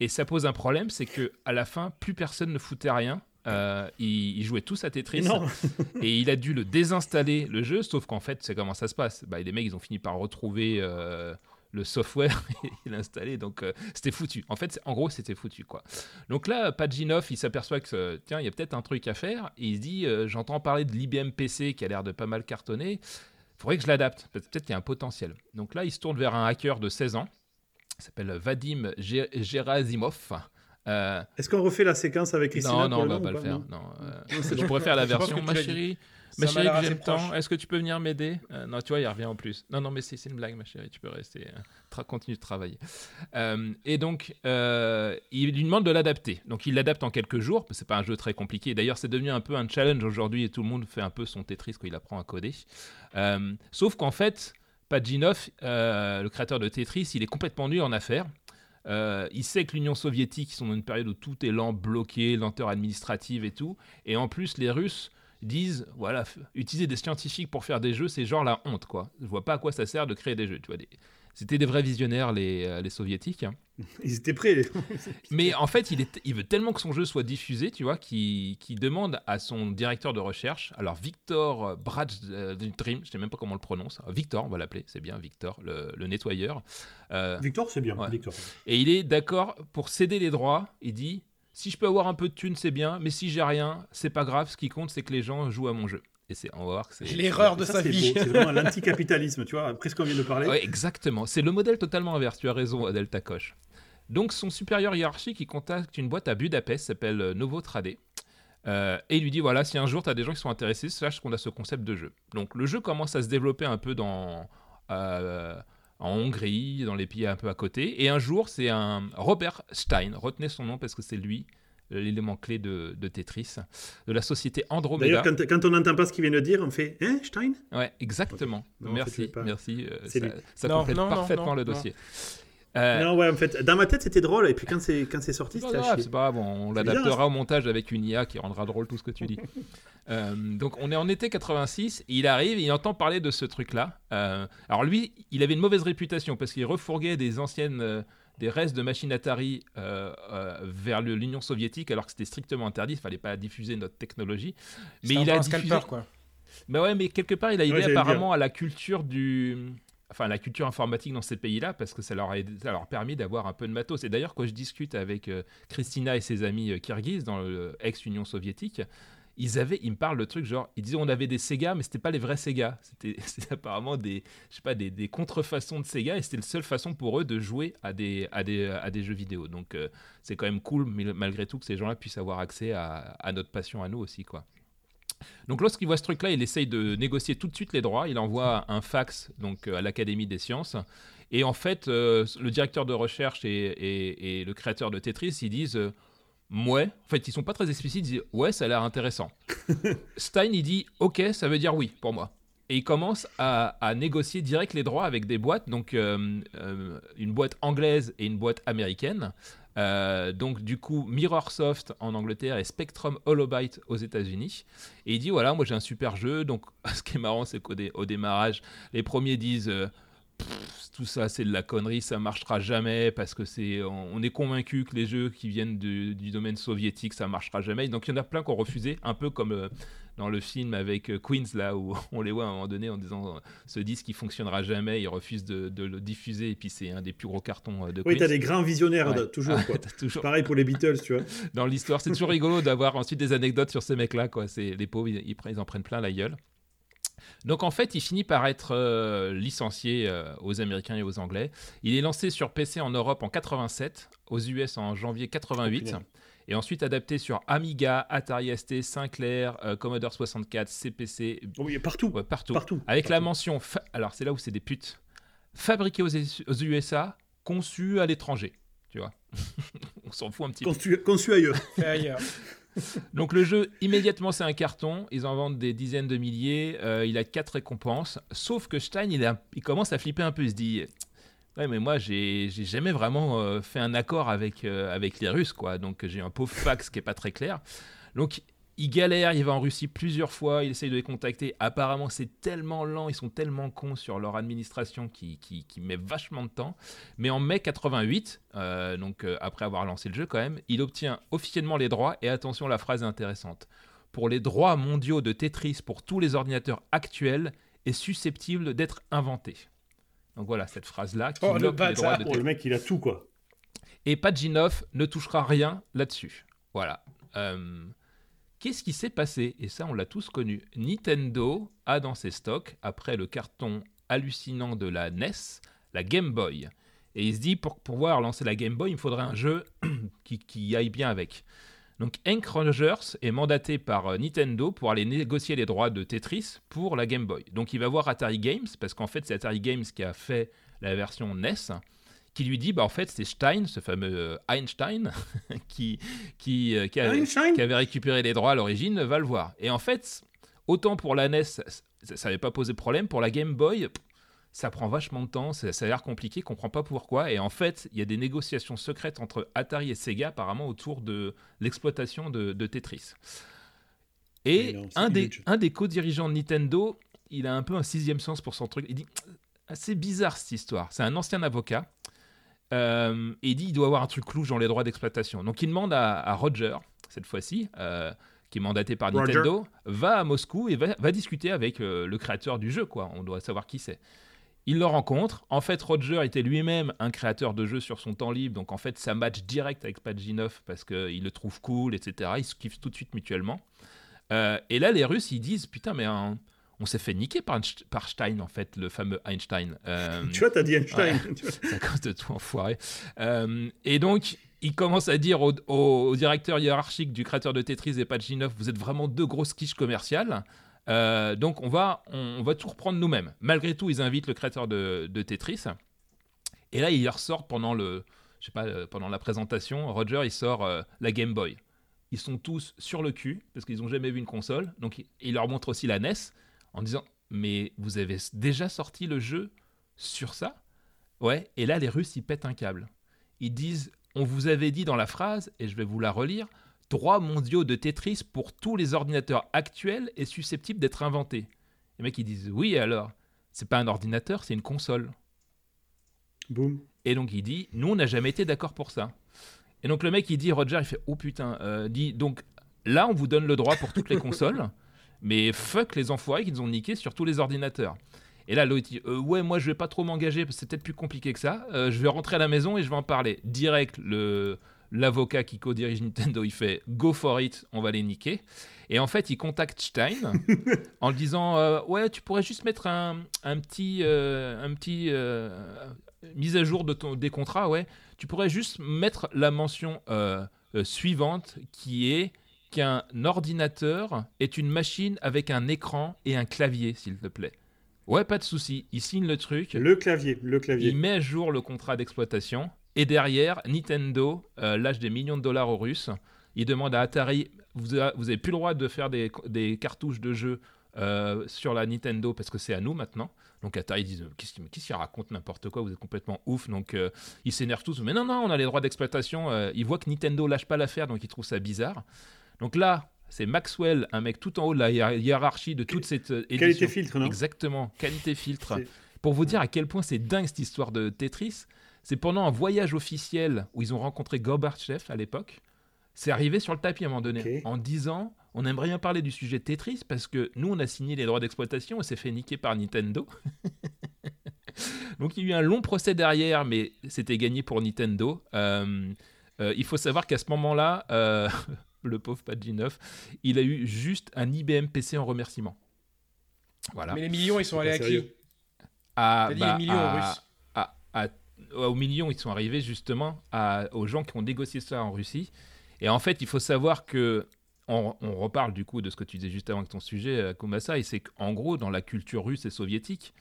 et ça pose un problème, c'est que à la fin, plus personne ne foutait rien euh, ils, jouaient tous à Tetris <laughs> et il a dû le désinstaller le jeu, sauf qu'en fait, c'est comment ça se passe. Bah, les mecs, ils ont fini par retrouver euh, le software <laughs> et l'installer, donc euh, c'était foutu. En fait, en gros, c'était foutu quoi. Donc là, Pajinov, il s'aperçoit que tiens, il y a peut-être un truc à faire et il se dit, j'entends parler de l'IBM PC qui a l'air de pas mal cartonner. Faudrait que je l'adapte. Peut-être qu'il y a un potentiel. Donc là, il se tourne vers un hacker de 16 ans, s'appelle Vadim Gerasimov. Euh, Est-ce qu'on refait la séquence avec Christina Non, non, on va pas le faire. Non, euh, je pourrais faire la version. Ma chérie, ma chérie, j'aime tant. Est-ce que tu peux venir m'aider? Euh, Non, tu vois, il revient en plus. Non, non, mais c'est une blague, ma chérie. Tu peux rester, continue de travailler. et donc, il lui demande de l'adapter. Donc, il l'adapte en quelques jours. C'est pas un jeu très compliqué. D'ailleurs, c'est devenu un peu un challenge aujourd'hui et tout le monde fait un peu son Tetris quand il apprend à coder. sauf qu'en fait, Pajinov, le créateur de Tetris, il est complètement nul en affaires. Euh, il sait que l'Union soviétique, ils sont dans une période où tout est lent, bloqué, lenteur administrative et tout. Et en plus, les Russes disent, voilà, utiliser des scientifiques pour faire des jeux, c'est genre la honte, quoi. Je vois pas à quoi ça sert de créer des jeux, tu vois. Des... C'était des vrais visionnaires, les, euh, les soviétiques. Hein. <laughs> Ils étaient prêts. <laughs> Mais en fait, il, est, il veut tellement que son jeu soit diffusé, tu vois, qu'il demande à son directeur de recherche, alors Victor Bradge euh, Dream, je sais même pas comment on le prononce, Victor, on va l'appeler, c'est bien Victor, le, le nettoyeur. Euh, Victor, c'est bien, Victor. Et il est d'accord pour céder les droits, il dit, si je peux avoir un peu de thunes, c'est bien, mais si j'ai rien, c'est pas grave, ce qui compte, c'est que les gens jouent à mon jeu. Et c'est, on va voir que c'est l'erreur de sa vie. C'est vraiment l'anticapitalisme, tu vois, après ce qu'on vient de parler. Ouais, exactement. C'est le modèle totalement inverse. Tu as raison, Delta Coche. Donc son supérieur hiérarchique, il contacte une boîte à Budapest, s'appelle euh, Novo Trade. Euh, et il lui dit voilà, si un jour tu as des gens qui sont intéressés, sache qu'on a ce concept de jeu. Donc le jeu commence à se développer un peu dans, euh, en Hongrie, dans les pays un peu à côté. Et un jour, c'est un Robert Stein, retenez son nom parce que c'est lui l'élément clé de, Tetris, de la société Andromeda. D'ailleurs, quand, on n'entend pas ce qu'il vient de dire, on fait Hein, Stein? Ouais, exactement. merci, merci. ça, ça complète parfaitement le dossier. Euh, non, ouais, en fait, dans ma tête, c'était drôle, et puis quand c'est, quand c'est sorti, c'était C'est pas grave, on l'adaptera au montage avec une IA qui rendra drôle tout ce que tu dis. <laughs> Euh, donc, on est en été 86, il arrive, il entend parler de ce truc-là. Euh, alors, lui, il avait une mauvaise réputation parce qu'il refourguait des anciennes. des restes de machines Atari vers l'Union soviétique alors que c'était strictement interdit, il fallait pas diffuser notre technologie. Mais il a un diffusé... scalper, quoi. Mais ouais, mais quelque part, il a aidé apparemment à la culture du enfin la culture informatique dans ces pays-là parce que ça leur a, permis d'avoir un peu de matos. Et d'ailleurs, quand je discute avec euh, Christina et ses amis euh, kirghizes dans l'ex-Union soviétique, ils avaient, ils me parlent de trucs genre, ils disaient on avait des Sega, mais c'était pas les vrais Sega. C'était <laughs> apparemment des, je sais pas, des, contrefaçons de Sega et c'était la seule façon pour eux de jouer à des jeux vidéo. Donc euh, c'est quand même cool, malgré tout, que ces gens-là puissent avoir accès à, à, notre passion à nous aussi, quoi. Donc lorsqu'il voit ce truc-là, il essaye de négocier tout de suite les droits. Il envoie un fax donc euh, à l'Académie des sciences. Et en fait, euh, le directeur de recherche et, le créateur de Tetris, ils disent euh, ouais. En fait, ils sont pas très explicites. Ils disent ouais, ça a l'air intéressant. <laughs> Stein, il dit ok, ça veut dire oui pour moi. Et il commence à, négocier direct les droits avec des boîtes, donc une boîte anglaise et une boîte américaine. Euh, donc du coup, Mirrorsoft en Angleterre et Spectrum Holobyte aux États-Unis. Et il dit voilà, moi j'ai un super jeu. Donc <laughs> ce qui est marrant, c'est qu'au au démarrage, les premiers disent euh, tout ça c'est de la connerie, ça marchera jamais parce que c'est, on, est convaincu que les jeux qui viennent du, du domaine soviétique ça marchera jamais. Donc il y en a plein qui ont refusé, un peu comme euh, dans le film avec euh, Queens là où <laughs> on les voit à un moment donné en disant euh, ce disque il fonctionnera jamais, ils refusent de, de le diffuser et puis c'est un des plus gros cartons euh, de Oui, t'as des grands visionnaires, Ouais. toujours. Ah, <laughs> quoi. t'as toujours- Pareil pour les Beatles, tu vois. <laughs> dans l'histoire. C'est toujours rigolo d'avoir ensuite des anecdotes sur ces mecs-là. Quoi. C'est les pauvres, ils, en prennent plein la gueule. Donc en fait, il finit par être euh, licencié euh, aux Américains et aux Anglais. Il est lancé sur PC en Europe en 87, aux US en janvier 88, punaise. Et ensuite adapté sur Amiga, Atari ST, Sinclair, euh, Commodore 64, CPC, oui, partout. ouais, partout. Partout. Avec la mention, fa- alors c'est là où c'est des putes, fabriqué aux, aux USA, conçu à l'étranger. Tu vois, <laughs> on s'en fout un petit peu. Conçu, conçu ailleurs. <laughs> Fait ailleurs. Donc le jeu, immédiatement, c'est un carton. Ils en vendent des dizaines de milliers. Euh, il a quatre récompenses. Sauf que Stein, il, a- il commence à flipper un peu. Il se dit, ouais, mais moi, j'ai jamais vraiment euh, fait un accord avec, euh, avec les Russes, quoi. Donc j'ai un pauvre fax qui est pas très clair. Donc il galère, il va en Russie plusieurs fois, il essaye de les contacter. Apparemment, c'est tellement lent, ils sont tellement cons sur leur administration qui, met vachement de temps. Mais en mai 88, euh, donc après avoir lancé le jeu quand même, il obtient officiellement les droits. Et attention, la phrase est intéressante. Pour les droits mondiaux de Tetris pour tous les ordinateurs actuels est susceptible d'être inventé. Donc voilà cette phrase-là qui Oh, le lock les droits bâtard. de Oh, le mec, il a tout, quoi. et Pajinov ne touchera rien là-dessus. Voilà. Euh, Qu'est-ce qui s'est passé? Et ça, on l'a tous connu. Nintendo a dans ses stocks, après le carton hallucinant de la NES, la Game Boy. Et il se dit, pour pouvoir lancer la Game Boy, il me faudrait un jeu <clears throat> qui, qui aille bien avec. Donc Hank Rogers est mandaté par euh, Nintendo pour aller négocier les droits de Tetris pour la Game Boy. Donc il va voir Atari Games, parce qu'en fait c'est Atari Games qui a fait la version NES, qui lui dit, bah en fait c'est Stein, ce fameux euh, Einstein, <laughs> qui, qui, euh, qui, a- Einstein qui avait récupéré les droits à l'origine, va le voir. Et en fait, autant pour la NES, ça n'avait pas posé problème, pour la Game Boy, ça prend vachement de temps, ça, ça a l'air compliqué, comprend pas pourquoi. Et en fait, il y a des négociations secrètes entre Atari et Sega apparemment autour de l'exploitation de, de Tetris. Et non, un des, huge. un des co-dirigeants de Nintendo, il a un peu un sixième sens pour son truc. Il dit c'est bizarre cette histoire. C'est un ancien avocat. Euh, et il dit il doit avoir un truc louche dans les droits d'exploitation. Donc il demande à, à Roger, cette fois-ci, euh, qui est mandaté par Roger. Nintendo, va à Moscou et va, va discuter avec euh, le créateur du jeu. quoi. On doit savoir qui c'est. Il le rencontre. En fait, Roger était lui-même un créateur de jeux sur son temps libre. Donc, en fait, ça match direct avec Pajinov parce qu'il le trouve cool, etc. Ils se kiffent tout de suite mutuellement. Euh, et là, les Russes, ils disent Putain, mais on s'est fait niquer par, Stein, en fait, le fameux Einstein. Euh, <laughs> Tu vois, t'as dit Einstein. <laughs> c'est à cause de tout enfoiré. Euh, et donc, il commence à dire au, au- au directeur hiérarchique du créateur de Tetris et Pajinov, vous êtes vraiment deux grosses quiches commerciales. Euh, donc, on va, on, va tout reprendre nous-mêmes. Malgré tout, ils invitent le créateur de, de Tetris. Et là, ils ressortent pendant le, je sais pas, euh, pendant la présentation. Roger, il sort euh, la Game Boy. Ils sont tous sur le cul parce qu'ils n'ont jamais vu une console. Donc, il leur montre aussi la NES en disant, mais vous avez déjà sorti le jeu sur ça? Ouais, et là, les Russes, ils pètent un câble. Ils disent On vous avait dit dans la phrase, et je vais vous la relire droits mondiaux de Tetris pour tous les ordinateurs actuels est susceptible d'être inventé. Les mecs, ils disent Oui, alors C'est pas un ordinateur, c'est une console. Boum. Et donc, il dit Nous, on n'a jamais été d'accord pour ça. Et donc, le mec, il dit Roger, il fait Oh putain, euh, dit Donc là, on vous donne le droit pour toutes les consoles, <laughs> mais fuck les enfoirés qui nous ont niqué sur tous les ordinateurs. Et là, l'autre dit Euh, Ouais, moi, je vais pas trop m'engager parce que c'est peut-être plus compliqué que ça. Euh, je vais rentrer à la maison et je vais en parler. Direct, le. L'avocat qui co-dirige Nintendo, il fait go for it, on va les niquer. Et en fait, il contacte Stein <laughs> en le disant euh, ouais, tu pourrais juste mettre un, un petit, euh, un petit euh, mise à jour de ton, des contrats, ouais. Tu pourrais juste mettre la mention suivante qui est qu'un ordinateur est une machine avec un écran et un clavier, s'il te plaît. Ouais, pas de souci. Il signe le truc. Le clavier, le clavier. Il met à jour le contrat d'exploitation. Et derrière, Nintendo euh, lâche des millions de dollars aux Russes. Il demande à Atari vous, a- vous avez plus le droit de faire des, des cartouches de jeux euh, sur la Nintendo parce que c'est à nous maintenant. Donc Atari dit qu'est-ce qu'il qu'est-ce qu'il raconte n'importe quoi, vous êtes complètement ouf. Donc euh, ils s'énervent tous. Mais non, non, on a les droits d'exploitation. Euh, ils voient que Nintendo lâche pas l'affaire, donc ils trouvent ça bizarre. Donc là, c'est Maxwell, un mec tout en haut de la hiér- hiérarchie de toute cette euh, Qualité filtre, non? Exactement, qualité filtre. Pour vous dire à quel point c'est dingue cette histoire de Tetris, c'est pendant un voyage officiel où ils ont rencontré Gorbachev à l'époque. C'est arrivé sur le tapis à un moment donné, en disant on aimerait bien parler du sujet Tetris parce que nous on a signé les droits d'exploitation et s'est fait niquer par Nintendo. <laughs> Donc il y a eu un long procès derrière, mais c'était gagné pour Nintendo. Euh, euh, il faut savoir qu'à ce moment-là, euh, <laughs> le pauvre Paginoff, il a eu juste un IBM PC en remerciement. Voilà. Mais les millions, ils sont allés à qui. À- T'as dit bah, les millions à- russes. à- à- aux millions, ils sont arrivés justement aux gens qui ont négocié ça en Russie. Et en fait, il faut savoir que on, on reparle du coup de ce que tu disais juste avant avec ton sujet, euh, Kumasa, et c'est qu'en gros, dans la culture russe et soviétique,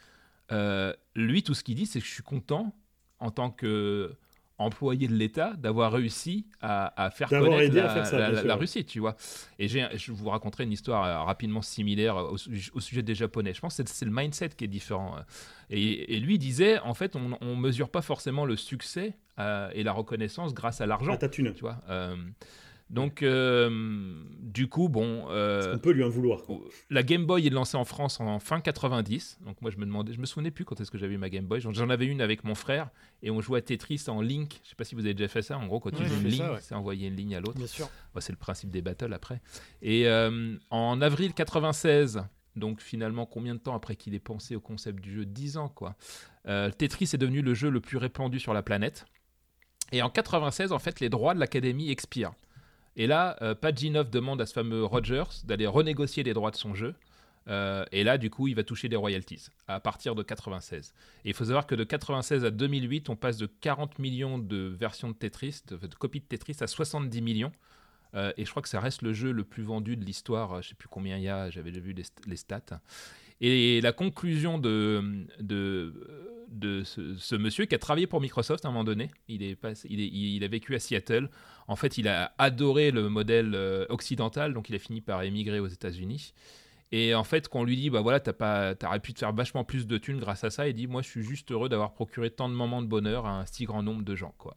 euh, lui, tout ce qu'il dit, c'est que je suis content en tant que employé de l'État d'avoir réussi à, à faire connaître aidé à la, faire ça, la- la- la Russie, tu vois. Et je vous raconterai une histoire euh, rapidement similaire au, su- au sujet des Japonais. Je pense que c'est- le mindset qui est différent. euh. Et, et lui disait, en fait, on ne mesure pas forcément le succès euh, et la reconnaissance grâce à l'argent. Ta thune. tu vois. Euh, donc, euh, du coup, bon, euh, On peut lui en vouloir. quoi. la Game Boy est lancée en France en fin 90. Donc moi je me demandais, je me souvenais plus quand est-ce que j'avais eu ma Game Boy. J'en- avais une avec mon frère et on jouait à Tetris en link. Je sais pas si vous avez déjà fait ça. En gros, quand tu Ouais, joues une ligne, ouais. c'est envoyer une ligne à l'autre. Bien sûr. Bah, c'est le principe des battles après. Et euh, en avril 96, donc finalement combien de temps après qu'il ait pensé au concept du jeu? 10 ans quoi. euh, Tetris est devenu le jeu le plus répandu sur la planète. Et en 96, en fait, les droits de l'académie expirent. Et là, euh, demande à ce fameux Rogers d'aller renégocier les droits de son jeu. Euh, et là, du coup, il va toucher des royalties à partir de 96. Et il faut savoir que de 96 à 2008, on passe de 40 millions de versions de Tetris, de, copies de Tetris, à 70 millions. Euh, et je crois que ça reste le jeu le plus vendu de l'histoire. Je ne sais plus combien il y a, j'avais déjà vu les stats. Et la conclusion de, de, de ce, monsieur qui a travaillé pour Microsoft à un moment donné, il, est passé- il, est- a vécu à Seattle. En fait, il a adoré le modèle euh, occidental, donc il a fini par émigrer aux États-Unis. Et en fait, quand lui dit, bah voilà, pas, t'aurais pu te faire vachement plus de thunes grâce à ça, il dit, moi, je suis juste heureux d'avoir procuré tant de moments de bonheur à un si grand nombre de gens, quoi.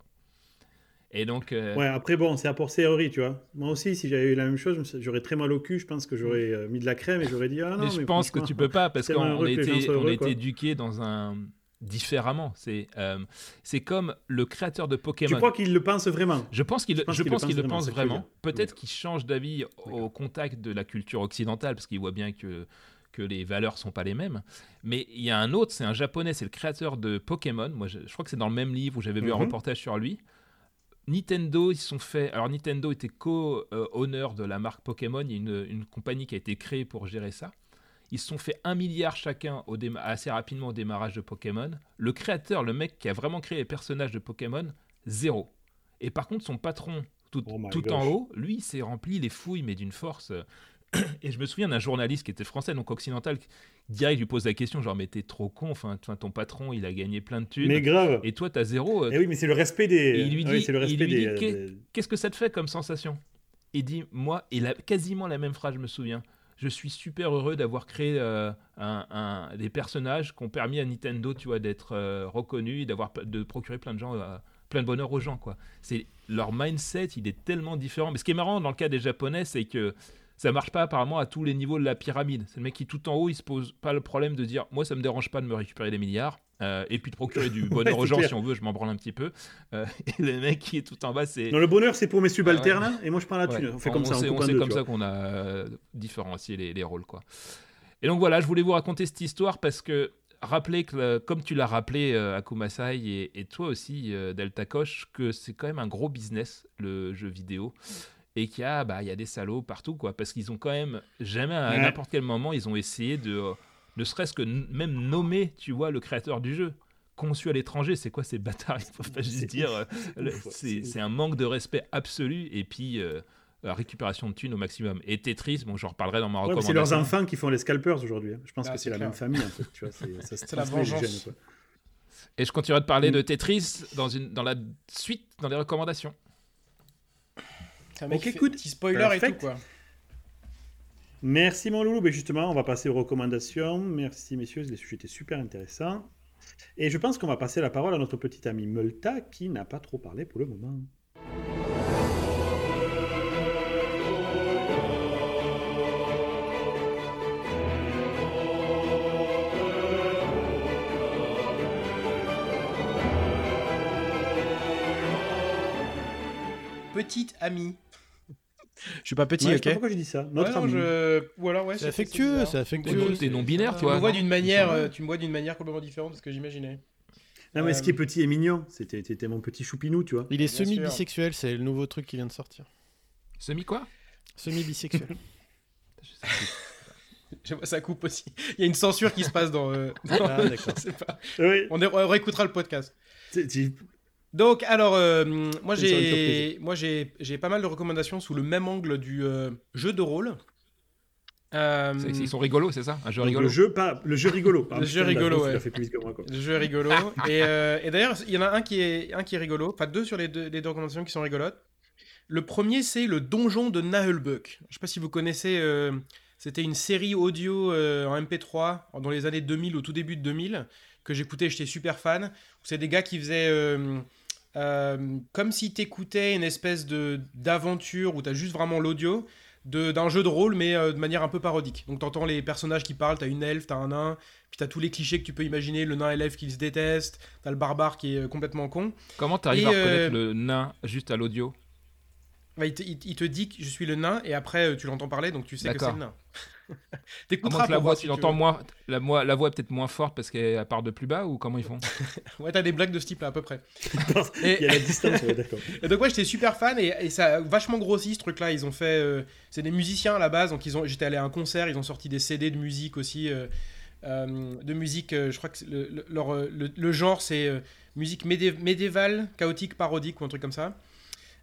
Et donc, euh, Ouais, après, bon, c'est à posteriori, tu vois. Moi aussi, si j'avais eu la même chose, j'aurais très mal au cul. Je pense que j'aurais euh, mis de la crème et j'aurais dit, ah non, mais je pense que tu peux pas parce qu'on a été, soient on a heureux, été quoi. éduqué dans un différemment. C'est euh, c'est comme le créateur de Tu Pokémon. crois qu'il le pense vraiment? Je pense qu'il Je pense qu'il le pense vraiment. Peut-être qu'il change d'avis au contact de la culture occidentale parce qu'il voit bien que que les valeurs sont pas les mêmes. Mais il y a un autre, c'est un japonais, c'est le créateur de Pokémon. Moi, je, je crois que c'est dans le même livre où j'avais vu un Mhm. reportage sur lui. Nintendo, ils se sont fait. Alors, Nintendo était co-honneur de la marque Pokémon. Il y a une, une compagnie qui a été créée pour gérer ça. Ils se sont fait un milliard chacun au déma- assez rapidement au démarrage de Pokémon. Le créateur, le mec qui a vraiment créé les personnages de Pokémon, zéro. Et par contre, son patron, tout, Oh tout en haut, lui, il s'est rempli les fouilles, mais d'une force. <clears throat> Et je me souviens d'un journaliste qui était français, donc occidental, qui direct lui pose la question genre, mais t'es trop con, enfin, ton patron, il a gagné plein de thunes. Mais grave. Et toi, t'as zéro. euh, Eh oui, mais c'est le respect des. Et il lui oui, dit- euh, des- Qu'est-ce que ça te fait comme sensation? Il dit, moi, il a quasiment la même phrase, je me souviens. Je suis super heureux d'avoir créé euh, un, un- des personnages qui ont permis à Nintendo, tu vois, d'être euh, reconnu, d'avoir de procurer plein de gens, euh, plein de bonheur aux gens, quoi. C'est leur mindset, il est tellement différent. Mais ce qui est marrant dans le cas des Japonais, c'est que ça marche pas apparemment à tous les niveaux de la pyramide. C'est le mec qui tout en haut, il se pose pas le problème de dire, moi, ça me dérange pas de me récupérer des milliards. euh, et puis de procurer du <laughs> bonheur Ouais, aux gens clair. si on veut, je m'en branle un petit peu. Euh, et le mec qui est tout en bas, c'est Non, le bonheur, c'est pour mes subalternes et moi, je prends la Ouais. On fait comme ça, on sait, coupe en sait deux, comme ça qu'on a euh, différencié les, les rôles, quoi. Et donc voilà, je voulais vous raconter cette histoire parce que rappelez que, comme tu l'as rappelé, euh, Akuma Sai, et, et toi aussi, Delta Koch, que c'est quand même un gros business, le jeu vidéo. Et qu'il y a, bah, il y a des salauds partout, quoi. Parce qu'ils ont quand même, jamais à Ouais. n'importe quel moment, ils ont essayé de, euh, ne serait-ce que même nommer, tu vois, le créateur du jeu. Conçu à l'étranger, c'est quoi ces bâtards? Il faut pas <laughs> juste C'est dire. euh, c'est un manque de respect absolu. Et puis, euh, la récupération de thunes au maximum. Et Tetris, bon, j'en reparlerai dans ma Ouais, recommandation. c'est leurs enfants qui font les scalpers aujourd'hui. hein. Je pense Ah, que c'est la clair. même famille, en fait. Tu vois, c'est, <laughs> la vengeance. gènes, quoi. Et je continuerai de parler Mm. de Tetris dans, une, dans la suite, dans les recommandations. C'est un petit spoiler et tout, quoi. Merci, mon loulou. Mais justement, on va passer aux recommandations. Merci, messieurs. Les sujets étaient super intéressants. Et je pense qu'on va passer la parole à notre petit ami Multa, qui n'a pas trop parlé pour le moment. Petite amie, je suis pas petit, Ouais, je sais ok pas pourquoi j'ai dit ça. Notre Ouais, non, ami. je- Ou alors, ouais, C'est affectueux, c'est affectueux. T'es non-binaire, c'est- toi. Tu me vois non d'une manière, euh, tu me vois d'une manière complètement différente de ce que j'imaginais. Non, mais ce Euh, qui est petit et mignon, c'était c'était mon petit choupinou, tu vois. Il est semi-bisexuel, c'est le nouveau truc qui vient de sortir. Semi quoi? Semi-bisexuel. <laughs> Je vois, ça coupe aussi. Il y a une censure qui se passe dans. euh, dans- Ah, d'accord. <laughs> je sais pas. Oui, On, est- on réécoutera le podcast. Donc, alors, euh, moi j'ai, moi j'ai, j'ai pas mal de recommandations sous le même angle du euh, jeu de rôle. Euh, C'est- Ils sont rigolos, c'est ça? Un jeu rigolo le jeu, pas le jeu rigolo. Le jeu rigolo, ouais. l'as fait plus vite que moi, quoi. Le jeu rigolo. et euh, et d'ailleurs, il y en a un qui est, un qui est rigolo. Enfin, deux sur les deux, les deux recommandations qui sont rigolotes. Le premier, c'est le donjon de Nahulbuck. Je sais pas si vous connaissez. euh, c'était une série audio euh, en MP3 dans les années 2000, au tout début de 2000, que j'écoutais, j'étais super fan. C'est des gars qui faisaient. Euh, comme si t'écoutais une espèce de d'aventure où t'as juste vraiment l'audio d'un jeu de rôle mais euh, de manière un peu parodique. Donc t'entends les personnages qui parlent, t'as une elfe, t'as un nain, puis t'as tous les clichés que tu peux imaginer, le nain et l'elfe qui se détestent, t'as le barbare qui est euh, complètement con. Comment t'arrives à reconnaître euh, le nain juste à l'audio? Bah, il, te, il- il te dit que je suis le nain et après tu l'entends parler donc tu sais que c'est le nain. <laughs> T'écouteras la voix, tu si l'entends veux. moins, la, moi- la voix est peut-être moins forte parce qu'elle part de plus bas ou comment ils font? <laughs> Ouais, t'as des blagues de ce type là à peu près. <laughs> Il y Et, a la distance, ouais, d'accord. et donc ouais, j'étais super fan et, et ça a vachement grossi ce truc là. Ils ont fait, euh, c'est des musiciens à la base donc ils ont, j'étais allé à un concert, ils ont sorti des CD de musique aussi, euh, euh, de musique. euh, je crois que le, le- leur, le- le genre c'est euh, musique médé- médiévale, chaotique, parodique ou un truc comme ça.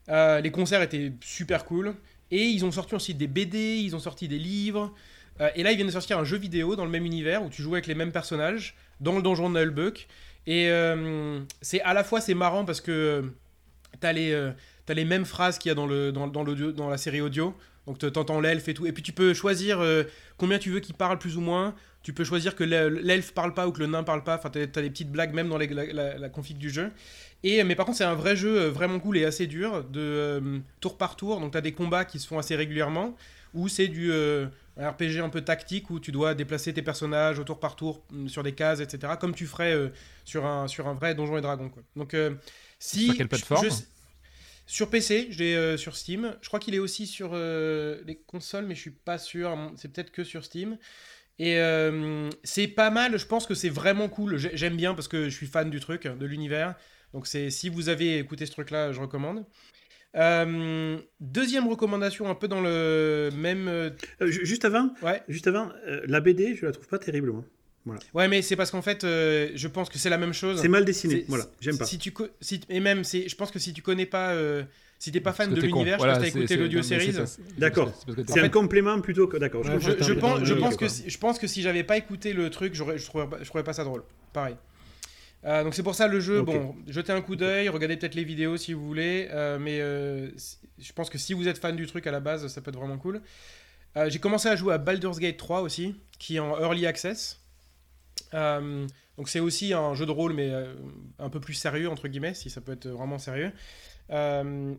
Euh, les concerts étaient super cool. Et ils ont sorti aussi des BD, ils ont sorti des livres. Euh, et là, ils viennent de sortir un jeu vidéo dans le même univers où tu joues avec les mêmes personnages dans le donjon de Nullbuck. Et euh, c'est à la fois c'est marrant parce que euh, t'as les, t'as les mêmes phrases qu'il y a dans, le, dans, dans, la série audio. Donc te- t'entends l'elfe et tout. Et puis tu peux choisir combien tu veux qu'il parle plus ou moins. Tu peux choisir que l'e- l'elfe parle pas ou que le nain parle pas. Enfin, t'as, t'as des petites blagues même dans la, config du jeu. Et, mais par contre, c'est un vrai jeu vraiment cool et assez dur, de tour par tour. Donc, tu as des combats qui se font assez régulièrement, ou c'est du un RPG un peu tactique où tu dois déplacer tes personnages au tour par tour mm, sur des cases, etc. Comme tu ferais euh, sur, un, sur un vrai Donjon et Dragon. Quoi. Donc, euh, si. Sur quelle plateforme je- Sur PC, je l'ai euh, sur Steam. Je crois qu'il est aussi sur les consoles, mais je suis pas sûr. C'est peut-être que sur Steam. Et c'est pas mal, je pense que c'est vraiment cool. J'ai- J'aime bien parce que je suis fan du truc, de l'univers. Donc c'est si vous avez écouté ce truc-là, je recommande. Euh, deuxième recommandation, un peu dans le même. euh, Euh, ju- juste avant, Ouais, juste avant euh, la BD, je la trouve pas terrible, moi. ouais, mais c'est parce qu'en fait, euh, je pense que c'est la même chose. C'est mal dessiné, voilà, j'aime pas. Si tu si, et même, je pense que si tu connais pas, euh, si t'es pas fan que de l'univers, Voilà, je pas si t'as écouté l'audio pas- c'est- D'accord. c'est que un complément plutôt que. D'accord. Ouais. Je, pense, je, pense que si, je pense que si j'avais pas écouté le truc, je trouverais, pas- je trouverais pas ça drôle. Pareil. Euh, donc c'est pour ça le jeu, bon, jetez un coup d'œil, regardez peut-être les vidéos si vous voulez, euh, mais euh, je pense que si vous êtes fan du truc à la base, ça peut être vraiment cool. J'ai commencé à jouer à Baldur's Gate 3 aussi, qui est en early access. Donc c'est aussi un jeu de rôle, mais un peu plus sérieux, entre guillemets, si ça peut être vraiment sérieux.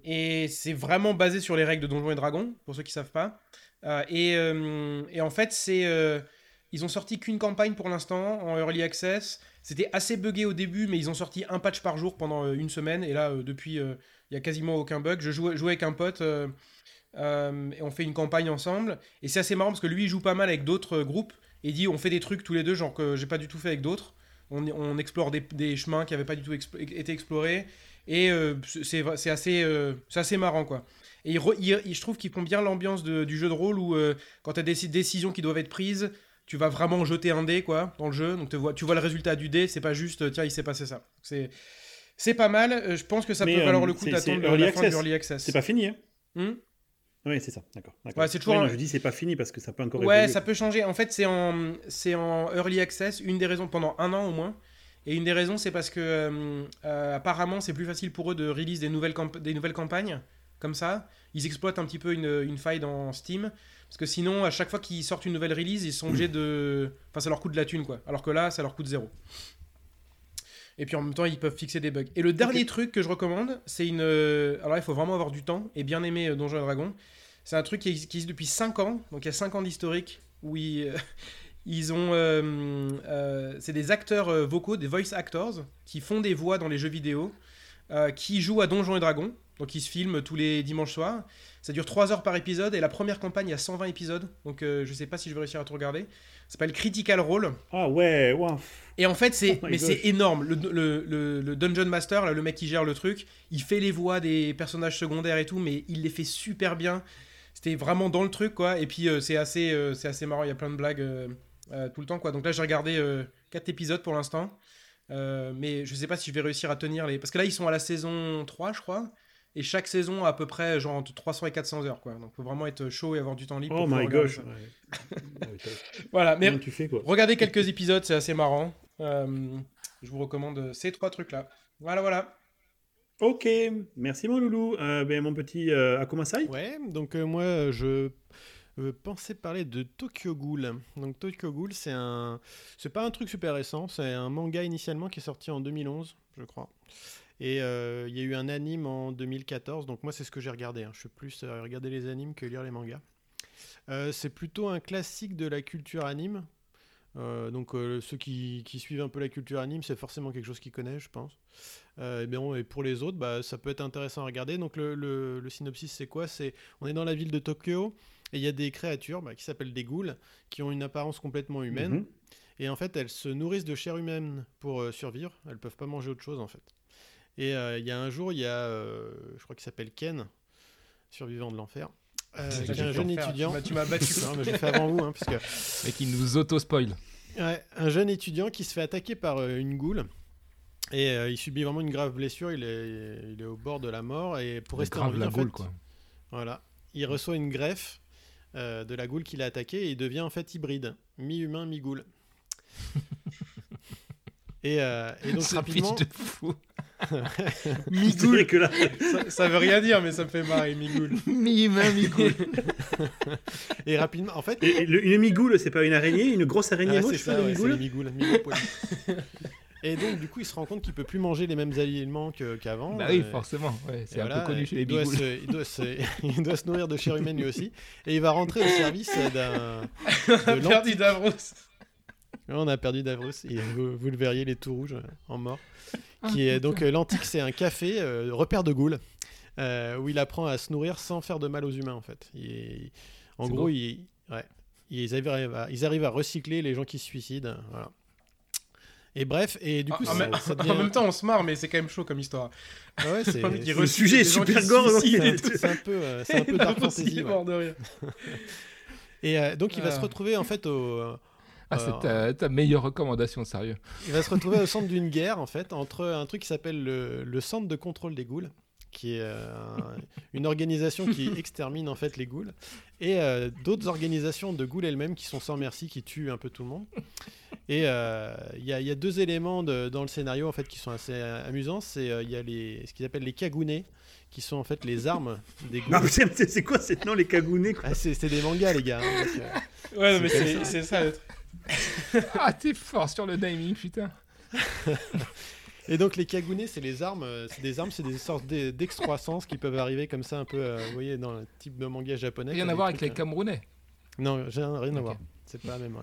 Et c'est vraiment basé sur les règles de Donjons et Dragons, pour ceux qui savent pas. Et, et en fait, c'est ils ont sorti qu'une campagne pour l'instant en early access. C'était assez buggé au début, mais ils ont sorti un patch par jour pendant euh, une semaine. Et là, euh, depuis, euh, il y a quasiment aucun bug. Je jouais, avec un pote euh, euh, et on fait une campagne ensemble. Et c'est assez marrant parce que lui, il joue pas mal avec d'autres euh, groupes. Et il dit, on fait des trucs tous les deux, genre que j'ai pas du tout fait avec d'autres. On, explore des, chemins qui avaient pas du tout été explorés. Et euh, c'est assez, euh, assez marrant, quoi. Et il je trouve qu'ils font bien l'ambiance du jeu de rôle où euh, quand tu as des déci- décisions qui doivent être prises, tu vas vraiment jeter un dé quoi dans le jeu. Donc te vois, tu vois le résultat du dé, c'est pas juste tiens il s'est passé ça. C'est c'est pas mal. Euh, Je pense que ça Mais, peut valoir euh, le coup d'attendre la early fin du access. early access. C'est pas fini, hein Hmm Oui, c'est ça, d'accord. Ouais, c'est toujours non, un- je dis c'est pas fini parce que ça peut encore Ouais, évoluer. ça peut changer. En fait, c'est en, c'est en early access, une des raisons pendant un an au moins. Et une des raisons, c'est parce que euh, euh, apparemment, c'est plus facile pour eux de release des nouvelles, des nouvelles campagnes comme ça. Ils exploitent un petit peu une, une faille dans Steam. Parce que sinon, à chaque fois qu'ils sortent une nouvelle release, ils sont obligés de. Enfin, ça leur coûte de la thune, quoi. Alors que là, ça leur coûte zéro. Et puis en même temps, ils peuvent fixer des bugs. Et le dernier truc que je recommande, c'est une. euh, Alors là, il faut vraiment avoir du temps et bien aimer euh, Donjons et Dragons. C'est un truc qui existe, depuis 5 ans, donc il y a 5 ans d'historique, où ils, <laughs> ils ont. euh, euh, c'est des acteurs euh, vocaux, des voice actors, qui font des voix dans les jeux vidéo. Euh, qui joue à Donjons et Dragons. Donc il se filme tous les dimanches soirs. Ça dure 3 heures par épisode et la première campagne il y a 120 épisodes. Donc euh, je sais pas si je vais réussir à tout regarder. Ça s'appelle Critical Role. Ah ouais, ouais. Et en fait, c'est <laughs> Oh mais c'est énorme. Le, le- le- le Dungeon Master, là, le mec qui gère le truc, il fait les voix des personnages secondaires et tout, mais il les fait super bien. C'était vraiment dans le truc, quoi. Et puis euh, c'est assez, euh, c'est assez marrant. Il y a plein de blagues tout le temps, quoi. Donc là, j'ai regardé 4 épisodes pour l'instant. Euh, mais je sais pas si je vais réussir à tenir les. Parce que là, ils sont à la saison 3, je crois. Et chaque saison a à peu près genre entre 300 et 400 heures, quoi. Donc faut vraiment être chaud et avoir du temps libre. Oh my gosh. Ouais. <laughs> Voilà, mais Comment tu fais quoi Regardez quelques épisodes, c'est assez marrant. Euh, je vous recommande ces trois trucs-là. Voilà, voilà. Ok, merci mon loulou. Euh, ben, mon petit euh, Akomasai Ouais, donc euh, moi je euh, pensais parler de Tokyo Ghoul. Donc Tokyo Ghoul, c'est un, c'est pas un truc super récent, c'est un manga initialement qui est sorti en 2011, je crois. Et euh, il y a eu un anime en 2014, donc moi c'est ce que j'ai regardé. hein. Je suis plus à regarder les animes que lire les mangas. Euh, c'est plutôt un classique de la culture anime. Euh, donc ceux qui, suivent un peu la culture anime, c'est forcément quelque chose qu'ils connaissent, je pense. Et, bien, pour les autres, bah, ça peut être intéressant à regarder. Donc le, le- le synopsis, c'est quoi? C'est on est dans la ville de Tokyo et il y a des créatures bah, qui s'appellent des ghouls, qui ont une apparence complètement humaine. Mhm. Et en fait, elles se nourrissent de chair humaine pour euh, survivre. Elles peuvent pas manger autre chose en fait. Et euh, il y a un jour, il y a, euh, je crois qu'il s'appelle Ken, survivant de l'enfer, euh, qui est un jeune en étudiant. Tu m'as- Tu m'as battu. J'ai fait avant vous, hein, puisque <laughs> Et qui nous auto-spoil. Ouais, un jeune étudiant qui se fait attaquer par euh, une goule. Et euh, il subit vraiment une grave blessure, il est, il est au bord de la mort. Et pour rester en grave vie, la en goule, fait, quoi. Voilà, il reçoit une greffe euh, de la goule qu'il a attaquée et il devient en fait hybride, mi-humain, mi-goule. <laughs> et, euh, et donc Ce rapidement, pitch de fou. <laughs> C'est vrai Migoul. que là, ça, ça veut rien dire, mais ça me fait marrer, Migoul. Mi-humain, mi-goule. <laughs> et rapidement, en fait, et- et le- une migoule, c'est pas une araignée, une grosse araignée Ah, c'est ça, la ouais, migoule migoule poilu. Et donc, du coup, il se rend compte qu'il peut plus manger les mêmes aliments qu'avant. Bah oui, euh, forcément. Ouais, c'est un voilà, peu connu chez les il doit, se, il, doit se, <laughs> il doit se nourrir de chair humaine lui aussi. Et il va rentrer au service d'un. <laughs> On a perdu Davros. On a perdu Davros. Et vous, vous le verriez, il est tout rouge euh, en mort. Qui est, donc, euh, l'antique, c'est un café, euh, repère de goules, euh, où il apprend à se nourrir sans faire de mal aux humains, en fait. Il- en gros, beau. il- ouais, ils, arrivent à, ils arrivent à recycler les gens qui se suicident. Voilà. Et bref, et du coup, en, ça, même- ça <laughs> en même temps, on se marre, mais c'est quand même chaud comme histoire. Ah ouais, c'est- c'est- Le sujet est super gore, tout. c'est un peu, euh, c'est un <laughs> peu dark fantasy. ouais. de rire. Et euh, donc il va Ah. se retrouver en fait au, Ah, euh, c'est ta, ta meilleure recommandation, sérieux. il va se retrouver au centre d'une guerre en fait entre un truc qui s'appelle le, le centre de contrôle des ghouls, qui est euh, un- une organisation qui <laughs> extermine en fait les ghouls, et euh, d'autres organisations de ghouls elles-mêmes qui sont sans merci, qui tuent un peu tout le monde. Et euh, il y, a- il y a deux éléments de- dans le scénario en fait qui sont assez amusants. C'est euh, il y a les ce qu'ils appellent les cagounets, qui sont en fait les armes des ghouls. C'est quoi C'est non les cagounets. Ah, c'est c'est des mangas les gars. hein, donc, euh, Ouais, non, mais c'est ça le truc. Ah, t'es fort sur le naming, putain. <laughs> Et donc les kagounets, c'est les armes, euh, c'est des armes, c'est des sortes d'e- d'excroissance qui peuvent arriver comme ça un peu, euh, vous voyez, dans le type de manga japonais. Rien qui à voir avec les Camerounais. euh, Non, j'ai rien rien à voir. C'est pas la même. ouais.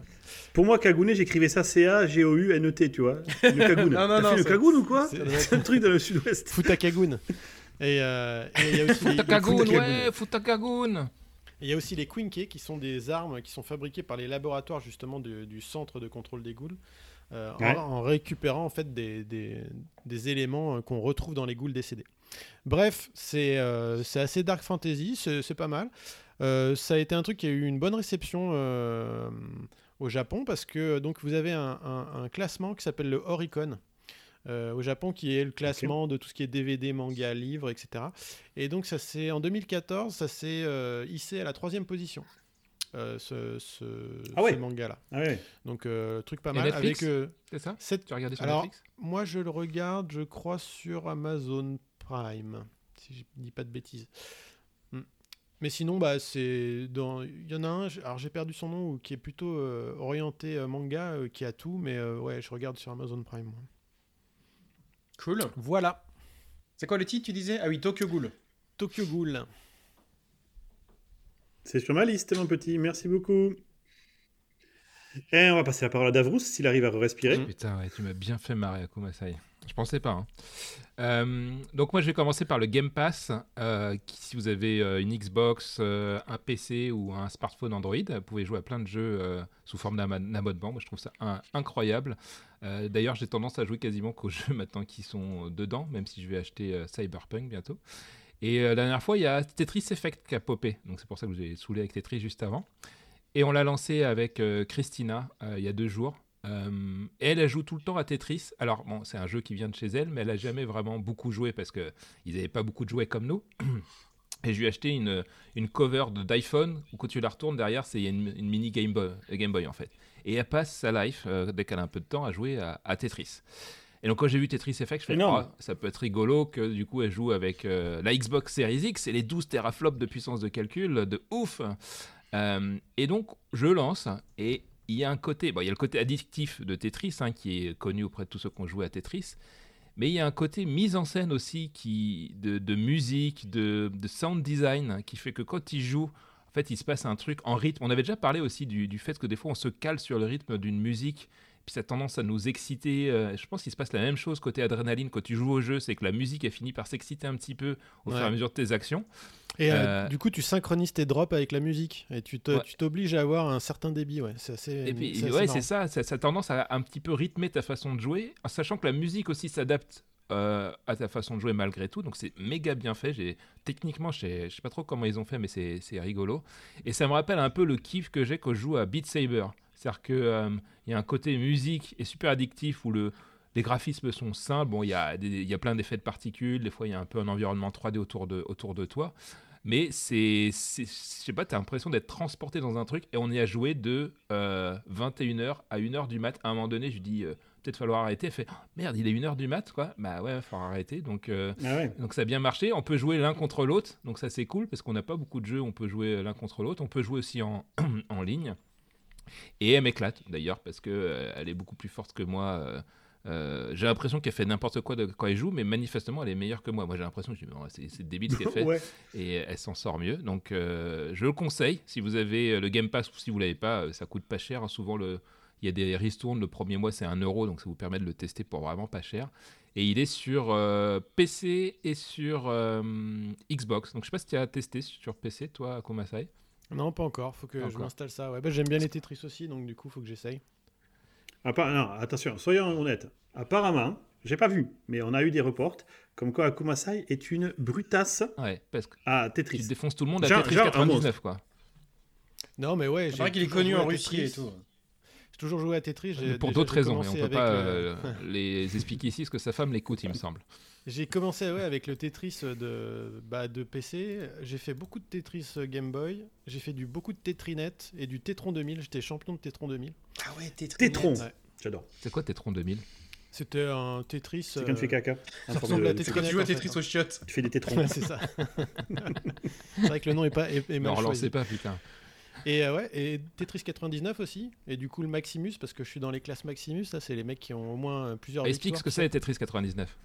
Pour moi, cagounet, j'écrivais ça C-A-G-O-U-N-E-T, tu vois. Le cagoune. <laughs> Non, non, T'as non, fait le cagoune ou quoi c'est- <laughs> un truc dans le sud-ouest. Futakagoun. Et euh, et il y a aussi les ouais, Il y a aussi les Quinke qui sont des armes qui sont fabriquées par les laboratoires justement du, du centre de contrôle des ghouls. Euh, en- Ouais. en, récupérant en fait des, des- des éléments euh, qu'on retrouve dans les ghouls décédés. Bref, c'est euh, assez dark fantasy, c'est pas mal. Euh, ça a été un truc qui a eu une bonne réception au Japon parce que donc vous avez un, un- un classement qui s'appelle le Oricon. au Japon, qui est le classement de tout ce qui est DVD, manga, livre, etc. Et donc, ça c'est en 2014, ça s'est hissé à la troisième position, euh, ce, ce, Ah ouais. ce manga-là. Ah ouais. Donc, euh, truc pas Et mal. Netflix avec euh, C'est ça sept- Tu as regardé sur Alors, Netflix Moi, je le regarde, je crois, sur Amazon Prime, si je dis pas de bêtises. Hmm. Mais sinon, bah, c'est dans. Il y en a un, alors j'ai perdu son nom, ou qui est plutôt euh, orienté euh, manga, euh, qui a tout, mais euh, ouais, je regarde sur Amazon Prime. moi. Cool. Voilà, C'est quoi le titre, tu disais? Ah oui, Tokyo Ghoul. Tokyo Ghoul. C'est sur ma liste, mon petit. Merci beaucoup. Et on va passer la parole à Davrous s'il arrive à respirer. Putain, ouais, tu m'as bien fait marrer à Kumasai. Je pensais pas. hein. Euh, donc moi, je vais commencer par le Game Pass. euh, qui, si vous avez euh, une Xbox, euh, un PC ou un smartphone Android, vous pouvez jouer à plein de jeux euh, sous forme d'abonnement. Moi, je trouve ça un- incroyable. Euh, D'ailleurs, j'ai tendance à jouer quasiment qu'aux <laughs> jeux maintenant qui sont dedans, même si je vais acheter euh, Cyberpunk bientôt. Et euh, la dernière fois, il y a Tetris Effect qui a popé. Donc c'est pour ça que vous ai saoulé avec Tetris juste avant. Et on l'a lancé avec euh, Christina euh, il y a deux jours. Elle, joue tout le temps à Tetris. Alors, bon, c'est un jeu qui vient de chez elle, mais elle a jamais vraiment beaucoup joué parce qu'ils n'avaient pas beaucoup de jouets comme nous. Et je lui ai acheté une, cover d'iPhone où quand tu la retournes derrière, c'est une, une mini Game Boy, Game Boy en fait. Et elle passe sa life, dès qu'elle a un peu de temps, à jouer à, à Tetris. Et donc quand j'ai vu Tetris Effect, je fais. Ah, ça peut être rigolo que du coup elle joue avec euh, la Xbox Series X et les 12 teraflops de puissance de calcul de ouf. Euh, et donc je lance et il y a un côté, bon, il y a le côté addictif de Tetris hein, qui est connu auprès de tous ceux qui ont joué à Tetris, mais il y a un côté mise en scène aussi qui, de, de musique, de, de sound design hein, qui fait que quand il joue, en fait, il se passe un truc en rythme. On avait déjà parlé aussi du, du fait que des fois on se cale sur le rythme d'une musique. Puis ça a tendance à nous exciter. Euh, je pense qu'il se passe la même chose côté adrénaline quand tu joues au jeu, c'est que la musique elle finit par s'exciter un petit peu au Ouais. fur et à mesure de tes actions. Et euh, Euh, du coup, tu synchronises tes drops avec la musique et tu Ouais. t'obliges à avoir un certain débit. Ouais, c'est assez. Et puis, c'est ouais, ça, ça, ça a tendance à un petit peu rythmer ta façon de jouer, en sachant que la musique aussi s'adapte euh, à ta façon de jouer malgré tout. Donc c'est méga bien fait. J'ai techniquement, je sais, je sais pas trop comment ils ont fait, mais c'est c'est rigolo. Et ça me rappelle un peu le kiff que j'ai quand je joue à Beat Saber. C'est-à-dire que euh, y a un côté musique et super addictif où le les graphismes sont simples. Bon, il y a, des- y a plein d'effets de particules. Des fois, il y a un peu un environnement 3D autour de, autour de toi. Mais c'est, je sais pas, t'as l'impression d'être transporté dans un truc et on y a joué de euh, 21h à 1h du mat. À un moment donné, je lui dis, euh, peut-être falloir arrêter. Elle fait, Oh, merde, il est 1h du mat, quoi. Bah ouais, il falloir arrêter. Donc, euh, Ah ouais. donc ça a bien marché. On peut jouer l'un contre l'autre. Donc ça, c'est cool parce qu'on n'a pas beaucoup de jeux on peut jouer l'un contre l'autre. On peut jouer aussi en, <clears throat> en ligne. Et elle m'éclate d'ailleurs parce que euh, elle est beaucoup plus forte que moi. euh, euh, j'ai l'impression qu'elle fait n'importe quoi de, quand elle joue, mais manifestement elle est meilleure que moi. Moi j'ai l'impression que c'est débile ce qu'elle <laughs> fait ouais. et elle s'en sort mieux. Donc euh, je le conseille. Si vous avez le Game Pass ou si vous l'avez pas, ça coûte pas cher. hein. Souvent le, il y a des ristournes. Le premier mois c'est 1 euro, donc ça vous permet de le tester pour vraiment pas cher. Et il est sur euh, PC et sur Xbox. Donc je sais pas si tu as testé sur PC toi, Komasai. Non, pas encore. Faut que Pas je m'installe ça. Ouais, bah, j'aime bien les Tetris aussi, donc du coup, faut que j'essaye. Non, attention, soyons honnêtes. Apparemment, j'ai pas vu, mais on a eu des reports comme quoi Akumasai est une brutasse Ouais, parce que à tu Tetris. défonces tout le monde à Genre- Tetris genre un 99 quoi. Non, mais ouais. C'est vrai qu'il est connu en Russie et Tetris. tout. J'ai toujours joué à Tetris. Mais pour d'autres raisons, et on peut pas euh, euh, <laughs> les expliquer ici, parce que sa femme l'écoute, il me semble. J'ai commencé ouais, avec le Tetris de, bah, de PC. J'ai fait beaucoup de Tetris Game Boy. J'ai fait du, beaucoup de Tetrinet et du Tetron 2000. J'étais champion de Tetron 2000. Ah ouais, Tetris. Tétron. Ouais. J'adore. C'est quoi Tetron 2000 C'était un Tetris. C'est quand tu fais caca. ça ressemble à Tetris. quand tu joues à en fait, Tetris hein. au chiottes. Tu fais des tétrons. Ouais, c'est ça. <laughs> c'est vrai que le nom est pas est, est Ne mal relancez choisi. pas, putain. Et euh, ouais, et Tetris 99 aussi. Et du coup le Maximus parce que je suis dans les classes Maximus. Ça c'est les mecs qui ont au moins euh, plusieurs. Explique ce que c'est Tetris 99.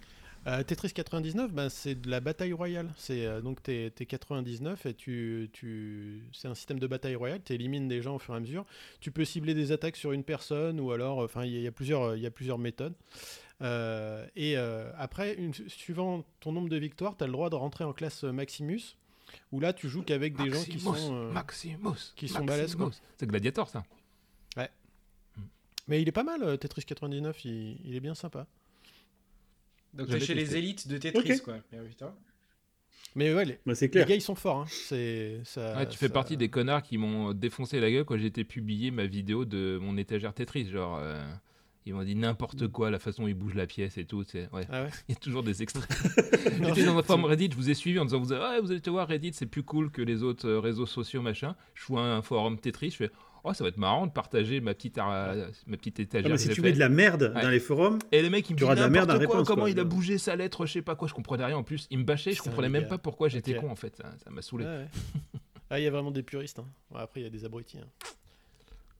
Euh, Tetris 99, ben, c'est de la bataille royale. C'est euh, donc t'es es 99 et tu, tu c'est un système de bataille royale. Tu élimines des gens au fur et à mesure. Tu peux cibler des attaques sur une personne ou alors, enfin, il y, a- il y a plusieurs, euh, il y a plusieurs méthodes. Euh, et euh, après, une- suivant ton nombre de victoires, tu as le droit de rentrer en classe euh, Maximus. Où là, tu joues qu'avec des gens qui sont. euh, Maximus, qui sont balèzes. C'est Gladiator, ça. Mais il est pas mal, euh, Tetris 99. Il, il est bien sympa. Donc t'es chez les élites de Tetris, quoi. Mais putain. Mais ouais, les, Bah, c'est les clair. gars, ils sont forts. hein. C'est ça. Ouais, tu fais ça- partie des connards qui m'ont défoncé la gueule quand été publié ma vidéo de mon étagère Tetris. Genre, euh, ils m'ont dit n'importe quoi, la façon dont ils bougent la pièce et tout. c'est- Ouais. Ah ouais. <laughs> Il y a toujours des extraits. <laughs> J'étais dans un forum Reddit, je vous ai suivi en disant vous, ouais, vous allez te voir Reddit, c'est plus cool que les autres euh, réseaux sociaux, machin. Je vois un forum Tetris, je fais oh, ça va être marrant de partager ma petite, euh, ma petite Ah, étagère. mais si tu fait. mets de la merde Ouais. dans les forums, Et mecs, ils me Tu auras disent de la merde quoi, réponse, comment quoi. il a bougé sa lettre, je sais pas quoi, je comprenais rien en plus. Il me bâchait, je comprenais même pas pourquoi j'étais con en fait. Ça ça m'a saoulé. <laughs> Ah, il y a vraiment des puristes. hein. Après, il y a des abrutis. hein.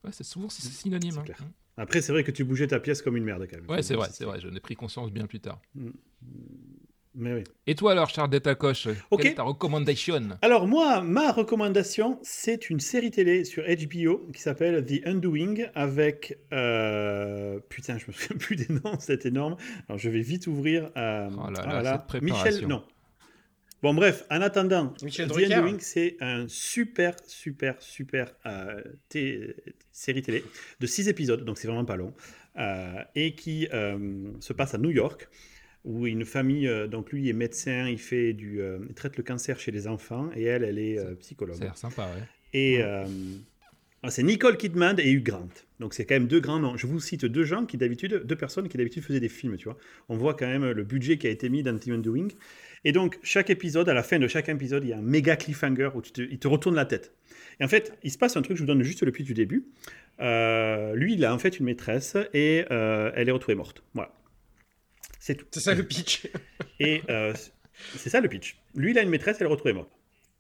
Ouais, c'est souvent c'est synonyme. Hein. après c'est vrai que tu bougeais ta pièce comme une merde quand même. Ouais, c'est vrai, c'est vrai. J'en ai pris conscience bien plus tard. Mais oui. Et toi alors, Charles Detacoche, Ok. quelle est ta recommandation? Alors moi, ma recommandation, c'est une série télé sur HBO qui s'appelle The Undoing avec... euh, Putain, je me souviens plus des noms, <laughs> c'est énorme. Alors je vais vite ouvrir... euh, Oh là ah là, cette préparation. Michel, non. Bon bref, en attendant, Michel The Drucker. Undoing, c'est un super, super, super euh, série télé de 6 épisodes, donc c'est vraiment pas long, euh, et qui euh, se passe à New York, où une famille, euh, donc lui est médecin, il, fait du, euh, il traite le cancer chez les enfants, et elle, elle est euh, psychologue. Ça a l'air sympa, ouais. Et euh, ah, c'est Nicole Kidman et Hugh Grant. Donc c'est quand même deux grands noms. Je vous cite deux gens qui d'habitude, deux personnes qui d'habitude faisaient des films, tu vois. On voit quand même le budget qui a été mis dans The Undoing. Et donc chaque épisode, à la fin de chaque épisode, il y a un méga cliffhanger où tu te, il te retourne la tête. Et en fait, il se passe un truc, je vous donne juste le pitch du début. Lui, il a en fait une maîtresse et elle est retrouvée morte. Voilà. C'est tout. C'est ça le pitch. <laughs> Et euh, c'est ça le pitch. Lui, il a une maîtresse, elle est retrouvée morte.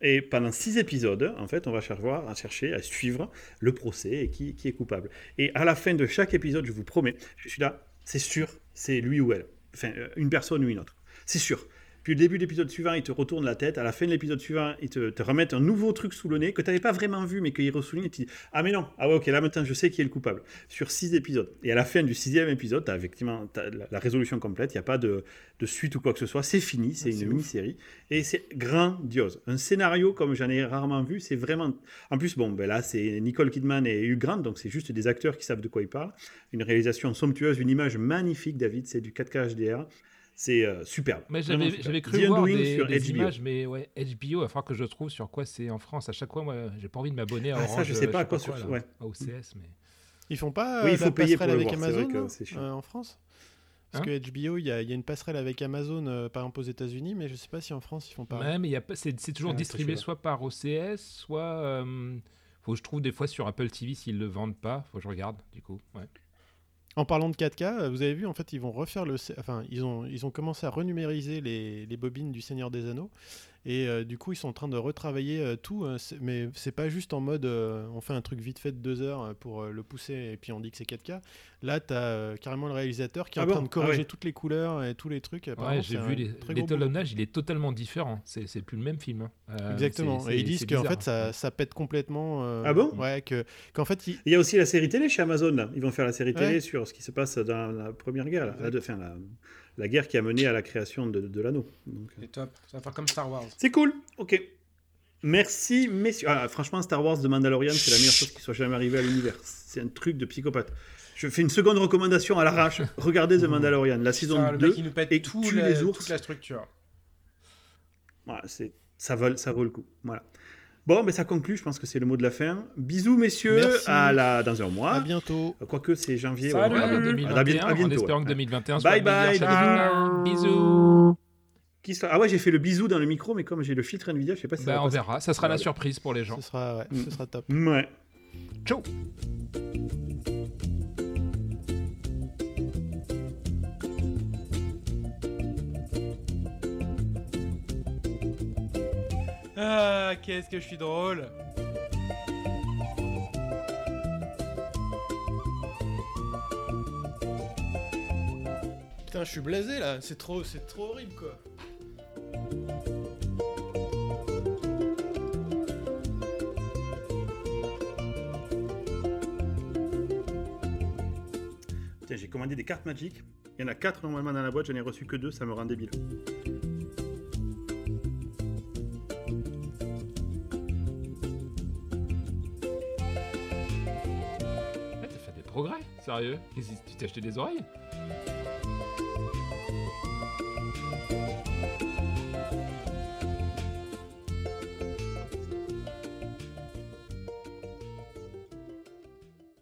Et pendant six épisodes, en fait, on va chercher à, chercher à suivre le procès et qui, qui est coupable. Et à la fin de chaque épisode, je vous promets, je suis là, c'est sûr, c'est lui ou elle. Enfin, euh, une personne ou une autre. C'est sûr. Puis le début de l'épisode suivant, il te retourne la tête. À la fin de l'épisode suivant, il te, te remettent un nouveau truc sous le nez que tu n'avais pas vraiment vu, mais qu'il ressouligne. Et tu dis Ah, mais non, ah ouais, ok, là maintenant je sais qui est le coupable. Sur six épisodes. Et à la fin du sixième épisode, tu as effectivement la, résolution complète. Il n'y a pas de, de suite ou quoi que ce soit. C'est fini, c'est Ah, une mini-série. Et c'est grandiose. Un scénario comme j'en ai rarement vu. C'est vraiment. En plus, bon, ben là, c'est Nicole Kidman et Hugh Grant, donc c'est juste des acteurs qui savent de quoi ils parlent. Une réalisation somptueuse, une image magnifique, David. C'est du 4K HDR. C'est euh, superbe. Mais j'avais super. j'avais The cru voir Undoing des, sur des HBO. images, mais ouais, HBO, il va falloir que je trouve sur quoi c'est en France. À chaque fois, moi, j'ai pas envie de m'abonner à Ah, ça, Orange. je sais euh, pas à quoi sur- ouais. à OCS, mais... Ils font pas Oui, euh, il faut la payer pour avec voir, Amazon que. Euh, en France? Parce Hein? que HBO, il y, a il y a une passerelle avec Amazon, euh, par exemple aux États-Unis, mais je sais pas si en France ils font pas. Ouais, mais il y a pas- c'est toujours Ah, ça, distribué soit par OCS, soit. euh, faut que je trouve des fois sur Apple TV s'ils le vendent pas. Faut que je regarde, du coup. Ouais. En parlant de 4K, euh, vous avez vu, en fait, ils vont refaire le. Enfin, ils ont, ils ont commencé à renumériser les, les bobines du Seigneur des Anneaux. Et euh, du coup, ils sont en train de retravailler euh, tout. c'est- mais c'est pas juste en mode euh, on fait un truc vite fait de deux heures pour euh, le pousser et puis on dit que c'est 4K. Là, tu as carrément le réalisateur qui est Ah en bon train de Ah corriger ouais. toutes les couleurs et tous les trucs. Ouais, j'ai vu l'étalonnage, il est totalement différent. C'est plus le même film. hein. Euh, Exactement. Et ils disent qu'en fait, ça, hein. ça pète complètement. euh, Ah bon Ouais, que- qu'en fait, Il y a aussi la série télé chez Amazon. là. Ils vont faire la série télé Ouais. sur ce qui se passe dans la première guerre, là. La, de- enfin, la, la guerre qui a mené à la création de, de l'anneau. C'est top. Ça va faire comme Star Wars. C'est cool. Ok. Merci, messieurs. Ah, franchement, Star Wars de Mandalorian, c'est la meilleure chose qui soit jamais arrivée à l'univers. C'est un truc de psychopathe. Je fais une seconde recommandation à l'arrache. Regardez The Mandalorian, la saison Ça, le 2. mec, il nous pète et tout tue la- les ours. toute la structure. Voilà, c'est, ça, vaut, ça vaut le coup. Voilà. Bon, mais ça conclut. Je pense que c'est le mot de la fin. Bisous, messieurs. Merci. À la, dans un mois. à bientôt. Quoique c'est janvier. Salut. ouais, à bientôt. 2021, À bien- à en bientôt, espérant ouais. que 2021 Bye soit bye, semaine. Bisous. Qui sera- Ah ouais, j'ai fait le bisou dans le micro, mais comme j'ai le filtre Nvidia, je sais pas si ça Bah, va on passer. verra. Ça sera la surprise pour les gens. Ce sera, ouais, Mm. ce sera top. Ouais. Ciao. Ah, qu'est-ce que je suis drôle. Putain, je suis blasé là. C'est trop, c'est trop horrible quoi. Tiens, j'ai commandé des cartes magiques. Il y en a 4 normalement dans la boîte, j'en ai reçu que 2, ça me rend débile. Sérieux? Tu t'es acheté des oreilles?